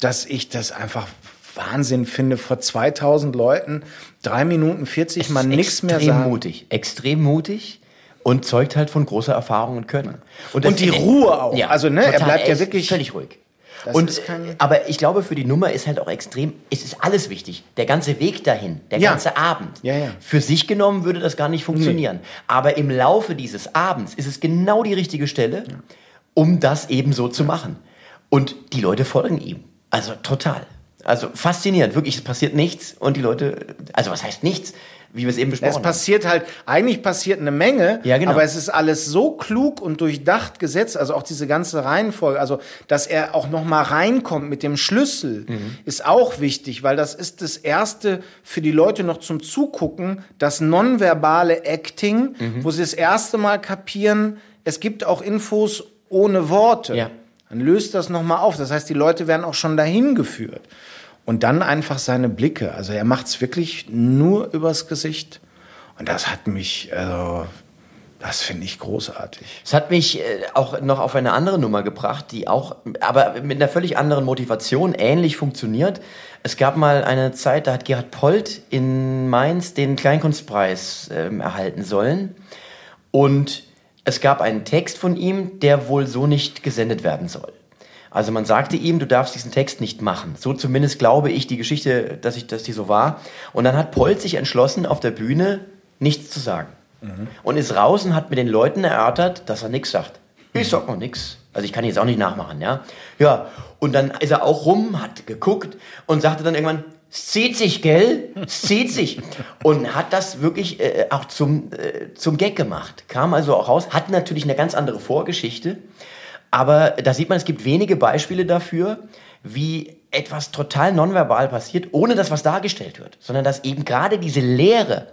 B: dass ich das einfach Wahnsinn finde, vor 2000 Leuten drei Minuten 40 mal nichts mehr
A: extrem
B: sagen.
A: mutig. Extrem mutig und zeugt halt von großer Erfahrung und Können.
B: Und die Ruhe auch. Also, ne, er bleibt ja wirklich-
A: völlig ruhig.
B: Das
A: und, aber ich glaube, für die Nummer ist halt auch extrem, es ist alles wichtig. Der ganze Weg dahin, der
B: Ja.
A: ganze Abend.
B: Ja, ja.
A: Für sich genommen würde das gar nicht funktionieren. Aber im Laufe dieses Abends ist es genau die richtige Stelle, um das eben so zu machen. Und die Leute folgen ihm. Also total. Also faszinierend. Wirklich, es passiert nichts und die Leute, also was heißt nichts? Wie wir es eben besprochen
B: Es
A: haben.
B: passiert halt, eigentlich passiert eine Menge,
A: Ja, genau.
B: aber es ist alles so klug und durchdacht gesetzt, also auch diese ganze Reihenfolge, also dass er auch noch mal reinkommt mit dem Schlüssel,
A: Mhm.
B: ist auch wichtig, weil das ist das erste für die Leute noch zum Zugucken, das nonverbale Acting,
A: Mhm.
B: wo sie das erste Mal kapieren, es gibt auch Infos ohne Worte.
A: Ja.
B: Dann löst das noch mal auf. Das heißt, die Leute werden auch schon dahin geführt. Und dann einfach seine Blicke. Also er macht es wirklich nur übers Gesicht. Und das hat mich, also, das finde ich großartig.
A: Es hat mich äh, auch noch auf eine andere Nummer gebracht, die auch, aber mit einer völlig anderen Motivation ähnlich funktioniert. Es gab mal eine Zeit, da hat Gerhard Polt in Mainz den Kleinkunstpreis ähm, erhalten sollen. Und es gab einen Text von ihm, der wohl so nicht gesendet werden soll. Also man sagte ihm, du darfst diesen Text nicht machen. So zumindest glaube ich die Geschichte, dass, ich, dass die so war. Und dann hat Polt sich entschlossen, auf der Bühne nichts zu sagen. Und ist raus und hat mit den Leuten erörtert, dass er nichts sagt. Ich sag noch nichts. Also ich kann jetzt auch nicht nachmachen, ja. Ja, und dann ist er auch rum, hat geguckt und sagte dann irgendwann, es zieht sich, gell? Es zieht sich. Und hat das wirklich äh, auch zum, äh, zum Gag gemacht. Kam also auch raus, hat natürlich eine ganz andere Vorgeschichte. Aber da sieht man, es gibt wenige Beispiele dafür, wie etwas total nonverbal passiert, ohne dass was dargestellt wird. Sondern dass eben gerade diese Leere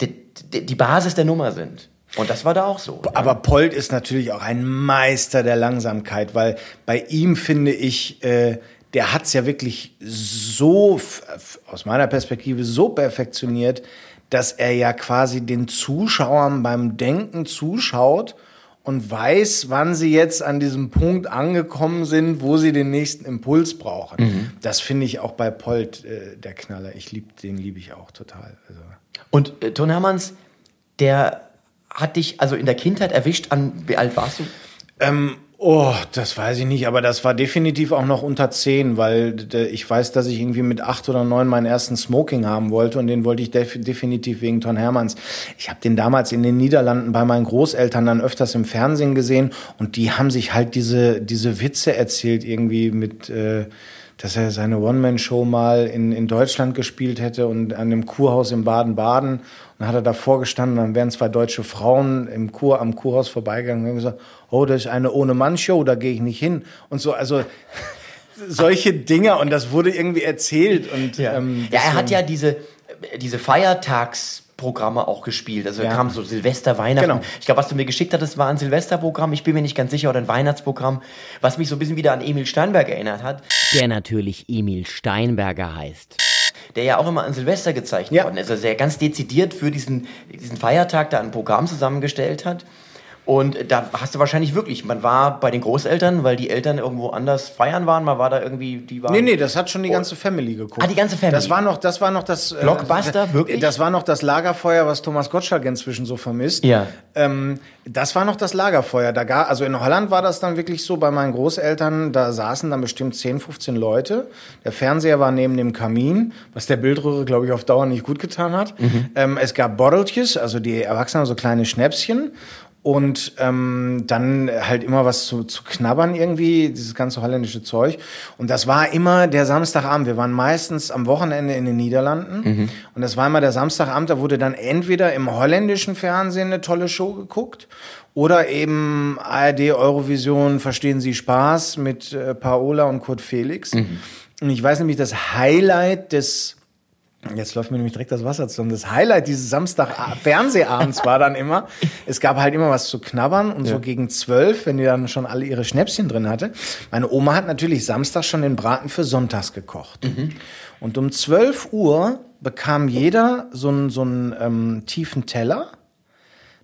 A: die, die, die Basis der Nummer sind. Und das war da auch so.
B: Aber Polt ist natürlich auch ein Meister der Langsamkeit, weil bei ihm finde ich, äh, der hat's ja wirklich so, aus meiner Perspektive, so perfektioniert, dass er ja quasi den Zuschauern beim Denken zuschaut und weiß, wann sie jetzt an diesem Punkt angekommen sind, wo sie den nächsten Impuls brauchen. Das finde ich auch bei Polt äh, der Knaller. Ich lieb, den liebe ich auch total. Also.
A: Und äh, Ton Hermanns, der hat dich also in der Kindheit erwischt, an wie alt warst du?
B: Ähm, Oh, das weiß ich nicht, aber das war definitiv auch noch unter zehn, weil d- ich weiß, dass ich irgendwie mit acht oder neun meinen ersten Smoking haben wollte und den wollte ich def definitiv wegen Ton Hermanns. Ich habe den damals in den Niederlanden bei meinen Großeltern dann öfters im Fernsehen gesehen und die haben sich halt diese, diese Witze erzählt irgendwie mit, äh, dass er seine One-Man-Show mal in, in Deutschland gespielt hätte und an dem Kurhaus in Baden-Baden. Und dann hat er davor gestanden, dann wären zwei deutsche Frauen im Kur, am Kurhaus vorbeigegangen und haben gesagt, oh, das ist eine Ohne-Mann-Show, da gehe ich nicht hin. Und so, also solche Dinge und das wurde irgendwie erzählt. Und,
A: Ja,
B: ähm,
A: ja er hat
B: deswegen-
A: ja diese, diese Feiertagsprogramme auch gespielt. Also da
B: Ja.
A: kam so Silvester, Weihnachten.
B: Genau.
A: Ich glaube, was du mir geschickt hattest, war ein Silvesterprogramm. Ich bin mir nicht ganz sicher, oder ein Weihnachtsprogramm, was mich so ein bisschen wieder an Emil Steinberg erinnert hat,
C: Der natürlich Emil Steinberger heißt.
A: der ja auch immer an Silvester gezeichnet
B: Ja.
A: worden ist. Also der ganz dezidiert für diesen, diesen Feiertag da ein Programm zusammengestellt hat. Und da hast du wahrscheinlich wirklich, man war bei den Großeltern, weil die Eltern irgendwo anders feiern waren, man war da irgendwie, die waren...
B: Nee, nee, das hat schon die ganze Family geguckt.
A: Ah, die ganze Family.
B: Das war noch, das war noch das äh,
A: Blockbuster, wirklich?
B: Das war noch das Lagerfeuer, was Thomas Gottschalk inzwischen so vermisst.
A: Ja.
B: Ähm, das war noch das Lagerfeuer. Da gar, also in Holland war das dann wirklich so bei meinen Großeltern, da saßen dann bestimmt 10, 15 Leute. Der Fernseher war neben dem Kamin, was der Bildröhre, glaube ich, auf Dauer nicht gut getan hat.
A: Mhm.
B: Ähm, es gab Botteltjes, also die Erwachsenen so kleine Schnäpschen. Und ähm, dann halt immer was zu, zu knabbern irgendwie, dieses ganze holländische Zeug. Und das war immer der Samstagabend. Wir waren meistens am Wochenende in den Niederlanden. Und das war immer der Samstagabend, da wurde dann entweder im holländischen Fernsehen eine tolle Show geguckt oder eben ARD Eurovision Verstehen Sie Spaß mit äh, Paola und Kurt Felix. Und ich weiß nämlich, das Highlight des Jetzt läuft mir nämlich direkt das Wasser zusammen. Das Highlight dieses Samstag-Fernsehabends war dann immer, es gab halt immer was zu knabbern und so gegen zwölf, wenn die dann schon alle ihre Schnäpschen drin hatte. Meine Oma hat natürlich Samstag schon den Braten für sonntags gekocht. Und um 12 Uhr bekam jeder so einen, so einen ähm, tiefen Teller.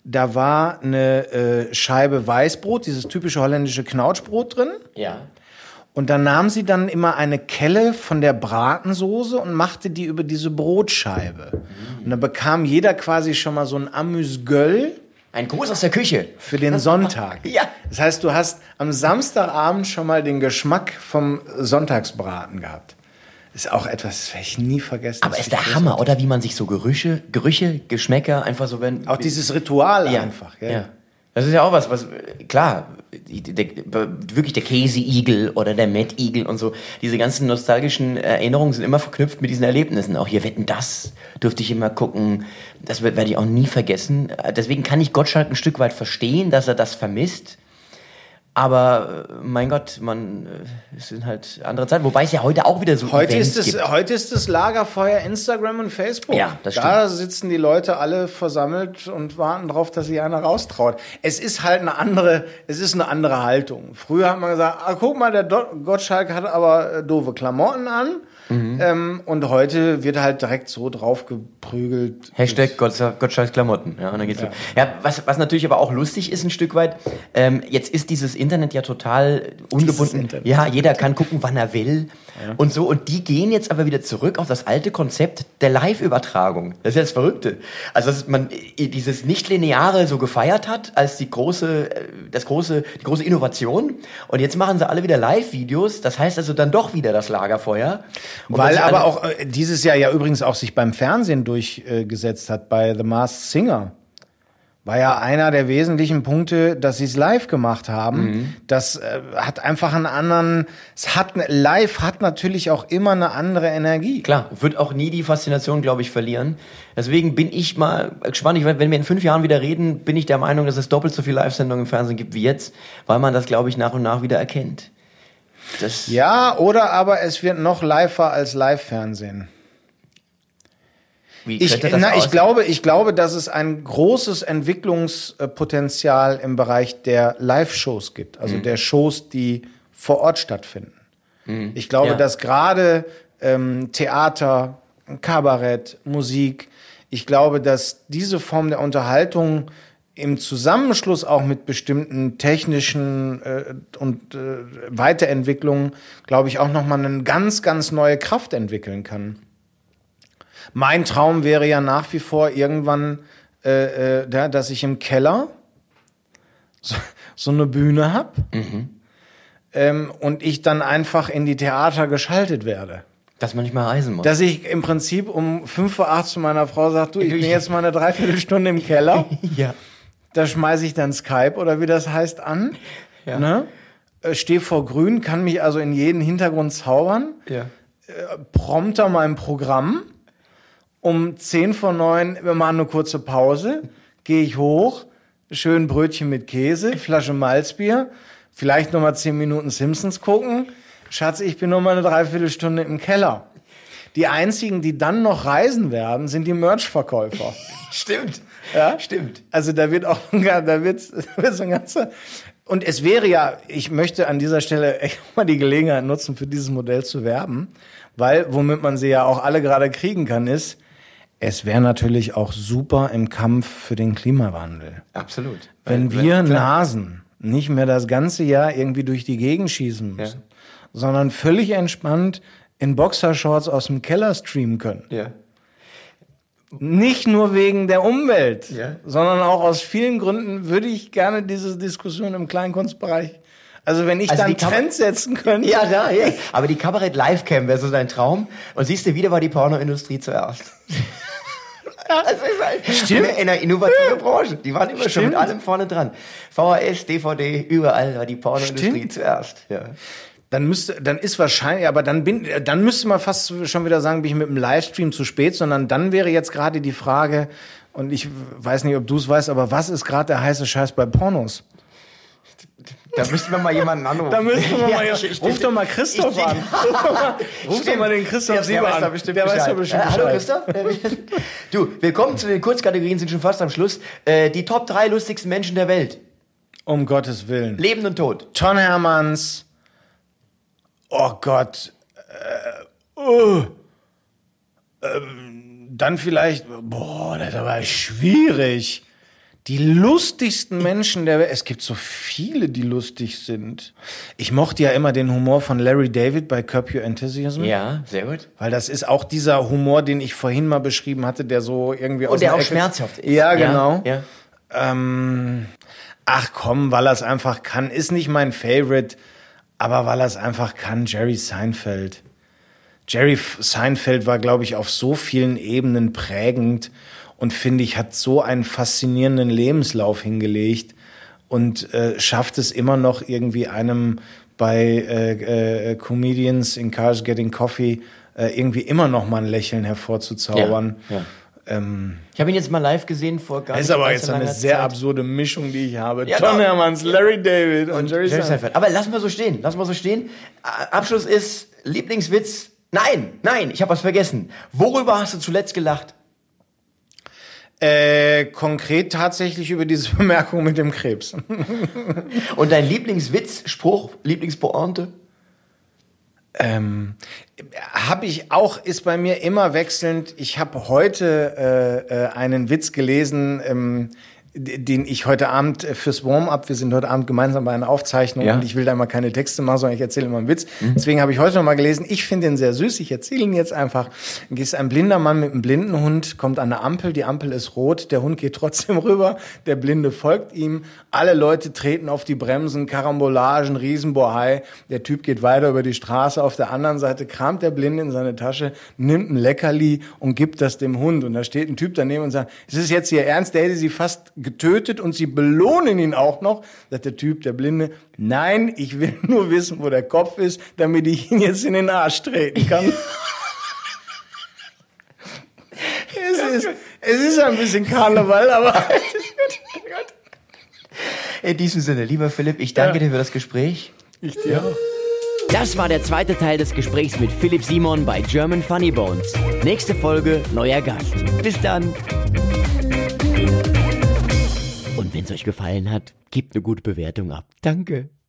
B: Da war eine äh, Scheibe Weißbrot, dieses typische holländische Knautschbrot drin.
A: Ja.
B: Und dann nahm sie dann immer eine Kelle von der Bratensoße und machte die über diese Brotscheibe. Und dann bekam jeder quasi schon mal so ein Amüsgöl
A: Ein Gruß aus der Küche.
B: für den Sonntag.
A: Ja.
B: Das heißt, du hast am Samstagabend schon mal den Geschmack vom Sonntagsbraten gehabt. Ist auch etwas, das werde ich nie vergessen.
A: Aber ist der Hammer, oder? Wie man sich so Gerüche, Gerüche, Geschmäcker einfach so wenn.
B: Auch dieses Ritual
A: ja.
B: einfach.
A: Ja. Das ist ja auch was, was, klar, der, wirklich der Käseigel oder der Mettigel und so, diese ganzen nostalgischen Erinnerungen sind immer verknüpft mit diesen Erlebnissen. Auch hier Wetten, das dürfte ich immer gucken. Das werde ich auch nie vergessen. Deswegen kann ich Gottschalk ein Stück weit verstehen, dass er das vermisst. Aber äh, mein Gott, man, äh, es sind halt andere Zeiten. Wobei es ja heute auch wieder so
B: Heute
A: Events
B: ist, es,
A: gibt.
B: heute ist das Lagerfeuer Instagram und Facebook.
A: Ja, das
B: Da sitzen die Leute alle versammelt und warten darauf, dass sich einer raustraut. Es ist halt eine andere, es ist eine andere Haltung. Früher hat man gesagt, ah, guck mal, der Do Gottschalk hat aber äh, doofe Klamotten an.
A: Mhm.
B: Ähm, und heute wird halt direkt so drauf geprügelt.
A: Hashtag Gott, Gottschalks Klamotten. Ja, und dann geht's so. ja was, was natürlich aber auch lustig ist ein Stück weit, ähm, jetzt ist dieses Internet ja total ungebunden. Ja, jeder kann gucken, wann er will und so. Und die gehen jetzt aber wieder zurück auf das alte Konzept der Live-Übertragung. Das ist ja das Verrückte. Also, dass man äh, dieses Nicht-Lineare so gefeiert hat als die große, äh, das große, die große Innovation. Und jetzt machen sie alle wieder Live-Videos. Das heißt also dann doch wieder das Lagerfeuer. Und
B: Weil aber auch äh, dieses Jahr ja übrigens auch sich beim Fernsehen durchgesetzt hat, bei The Masked Singer. War ja einer der wesentlichen Punkte, dass sie es live gemacht haben.
A: Mhm.
B: Das äh, hat einfach einen anderen, es hat, live hat natürlich auch immer eine andere Energie.
A: Klar, wird auch nie die Faszination, glaube ich, verlieren. Deswegen bin ich mal gespannt. Ich, wenn wir in fünf Jahren wieder reden, bin ich der Meinung, dass es doppelt so viele Live-Sendungen im Fernsehen gibt wie jetzt, weil man das, glaube ich, nach und nach wieder erkennt. Das,
B: Ja, oder aber es wird noch liver als Live-Fernsehen.
A: Wie
B: Ich,
A: das
B: na, ich glaube, ich glaube, dass es ein großes Entwicklungspotenzial im Bereich der Live-Shows gibt, also
A: Mhm.
B: der Shows, die vor Ort stattfinden. Ich glaube,
A: Ja.
B: dass gerade ähm, Theater, Kabarett, Musik, ich glaube, dass diese Form der Unterhaltung im Zusammenschluss auch mit bestimmten technischen äh, und äh, Weiterentwicklungen, glaube ich, auch nochmal eine ganz, ganz neue Kraft entwickeln kann. Mein Traum wäre ja nach wie vor irgendwann, äh, äh, da, dass ich im Keller so, so eine Bühne hab ähm, und ich dann einfach in die Theater geschaltet werde.
A: Dass man nicht mehr reisen muss.
B: Dass ich im Prinzip um 5 vor 8 zu meiner Frau sage, du, ich bin jetzt mal eine Dreiviertelstunde im Keller.
A: ja.
B: Da schmeiße ich dann Skype oder wie das heißt an.
A: Ja.
B: Ne? Äh, Stehe vor Grün, kann mich also in jeden Hintergrund zaubern.
A: Ja.
B: Prompter mein Programm. Um 10 vor 9, wir machen eine kurze Pause. Gehe ich hoch, schön Brötchen mit Käse, Flasche Malzbier, vielleicht nochmal 10 Minuten Simpsons gucken. Schatz, ich bin noch mal eine Dreiviertelstunde im Keller. Die einzigen, die dann noch reisen werden, sind die Merch-Verkäufer.
A: Stimmt.
B: Ja?
A: Stimmt.
B: Also da wird auch, da wird, da wird so ein ganzer, und es wäre ja, ich möchte an dieser Stelle echt mal die Gelegenheit nutzen, für dieses Modell zu werben, weil, womit man sie ja auch alle gerade kriegen kann, ist, es wäre natürlich auch super im Kampf für den Klimawandel.
A: Absolut.
B: Wenn
A: Weil-
B: wir
A: klar.
B: Nasen nicht mehr das ganze Jahr irgendwie durch die Gegend schießen müssen, sondern völlig entspannt in Boxershorts aus dem Keller streamen können.
A: Ja.
B: Nicht nur wegen der Umwelt,
A: Ja.
B: sondern auch aus vielen Gründen würde ich gerne diese Diskussion im Kleinkunstbereich. Also wenn ich
A: Also
B: dann
A: die kann man-
B: Trend setzen könnte.
A: Ja, da, ja. Aber die Kabarett Livecam wäre so dein Traum. Und siehst du, wieder war die Pornoindustrie zuerst. Also ist halt
B: Stimmt.
A: Eine, eine innovative Branche. Die waren immer schon
B: Stimmt.
A: mit allem vorne dran. VHS, DVD, überall war die Pornoindustrie
B: Stimmt.
A: zuerst. Ja.
B: Dann müsste, dann ist wahrscheinlich, aber dann bin, dann müsste man fast schon wieder sagen, bin ich mit dem Livestream zu spät, sondern dann wäre jetzt gerade die Frage, und ich weiß nicht, ob du es weißt, aber was ist gerade der heiße Scheiß bei Pornos?
A: Da müssten wir mal jemanden anrufen.
B: Da müssen wir mal,
A: Ja,
B: ruf doch mal Christoph
A: ich-
B: an. Ruf doch mal, ruf doch mal den Christoph
A: der,
B: Sieber an.
A: bestimmt
B: der weiß
A: Bescheid.
B: doch bestimmt
A: Äh, hallo
B: Bescheid.
A: Christoph. du, willkommen zu den Kurzkategorien, sind schon fast am Schluss. Äh, die Top 3 lustigsten Menschen der Welt.
B: Um Gottes Willen.
A: Leben und Tod.
B: Ton Hermanns. Oh Gott. Äh, uh, ähm, dann vielleicht, boah, das ist aber schwierig. Die lustigsten Menschen der Welt. Es gibt so viele, die lustig sind. Ich mochte ja immer den Humor von Larry David bei Curb Your Enthusiasm.
A: Ja, sehr gut.
B: Weil das ist auch dieser Humor, den ich vorhin mal beschrieben hatte, der so irgendwie aus
A: Und der auch
B: Ecke-
A: schmerzhaft ist.
B: Ja, genau.
A: Ja.
B: Ähm, ach komm, weil er es einfach kann. Ist nicht mein Favorite, aber weil er es einfach kann, Jerry Seinfeld. Jerry Seinfeld war, glaube ich, auf so vielen Ebenen prägend und finde ich, hat so einen faszinierenden Lebenslauf hingelegt und äh, schafft es immer noch irgendwie einem bei äh, äh, Comedians in Cars Getting Coffee äh, irgendwie immer noch mal ein Lächeln hervorzuzaubern.
A: Ja, ja.
B: Ähm,
A: Ich habe ihn jetzt mal live gesehen vor gar
B: das ist
A: nicht
B: aber jetzt eine sehr
A: Zeit.
B: absurde Mischung, die ich habe.
A: Ja,
B: Tom
A: doch.
B: Hermans, Larry David und, Jerry,
A: Jerry
B: Seinfeld.
A: Seinfeld. Aber lassen wir so stehen. Lassen wir so stehen. Abschluss ist Lieblingswitz. Nein, nein, ich habe was vergessen. Worüber hast du zuletzt gelacht?
B: Äh, konkret tatsächlich über diese Bemerkung mit dem Krebs.
A: Und dein Lieblingswitz, Spruch, Lieblingspointe?
B: Ähm, habe ich auch, ist bei mir immer wechselnd. Ich habe heute äh, äh, einen Witz gelesen, ähm, den ich heute Abend äh, fürs Warm-up, wir sind heute Abend gemeinsam bei einer Aufzeichnung
A: Ja.
B: und ich will da mal keine Texte machen, sondern ich erzähle immer einen Witz. Deswegen habe ich heute noch mal gelesen, ich finde ihn sehr süß, ich erzähle ihn jetzt einfach. Dann ist ein blinder Mann mit einem blinden Hund, kommt an eine Ampel, die Ampel ist rot, der Hund geht trotzdem rüber, der Blinde folgt ihm, alle Leute treten auf die Bremsen, Karambolagen, Riesenbohai, der Typ geht weiter über die Straße, auf der anderen Seite kramt der Blinde in seine Tasche, nimmt ein Leckerli und gibt das dem Hund und da steht ein Typ daneben und sagt, ist es jetzt Ihr Ernst, der hätte sie fast getötet und sie belohnen ihn auch noch, sagt der Typ, der Blinde, nein, ich will nur wissen, wo der Kopf ist, damit ich ihn jetzt in den Arsch treten kann. es, ist, es ist ein bisschen Karneval, aber.
A: In diesem Sinne, lieber Philipp, ich danke
B: Ja.
A: dir für das Gespräch.
B: Ich dir auch.
C: Das war der zweite Teil des Gesprächs mit Philipp Simon bei German Funny Bones. Nächste Folge, neuer Gast. Bis dann. Wenn es euch gefallen hat, gebt eine gute Bewertung ab. Danke.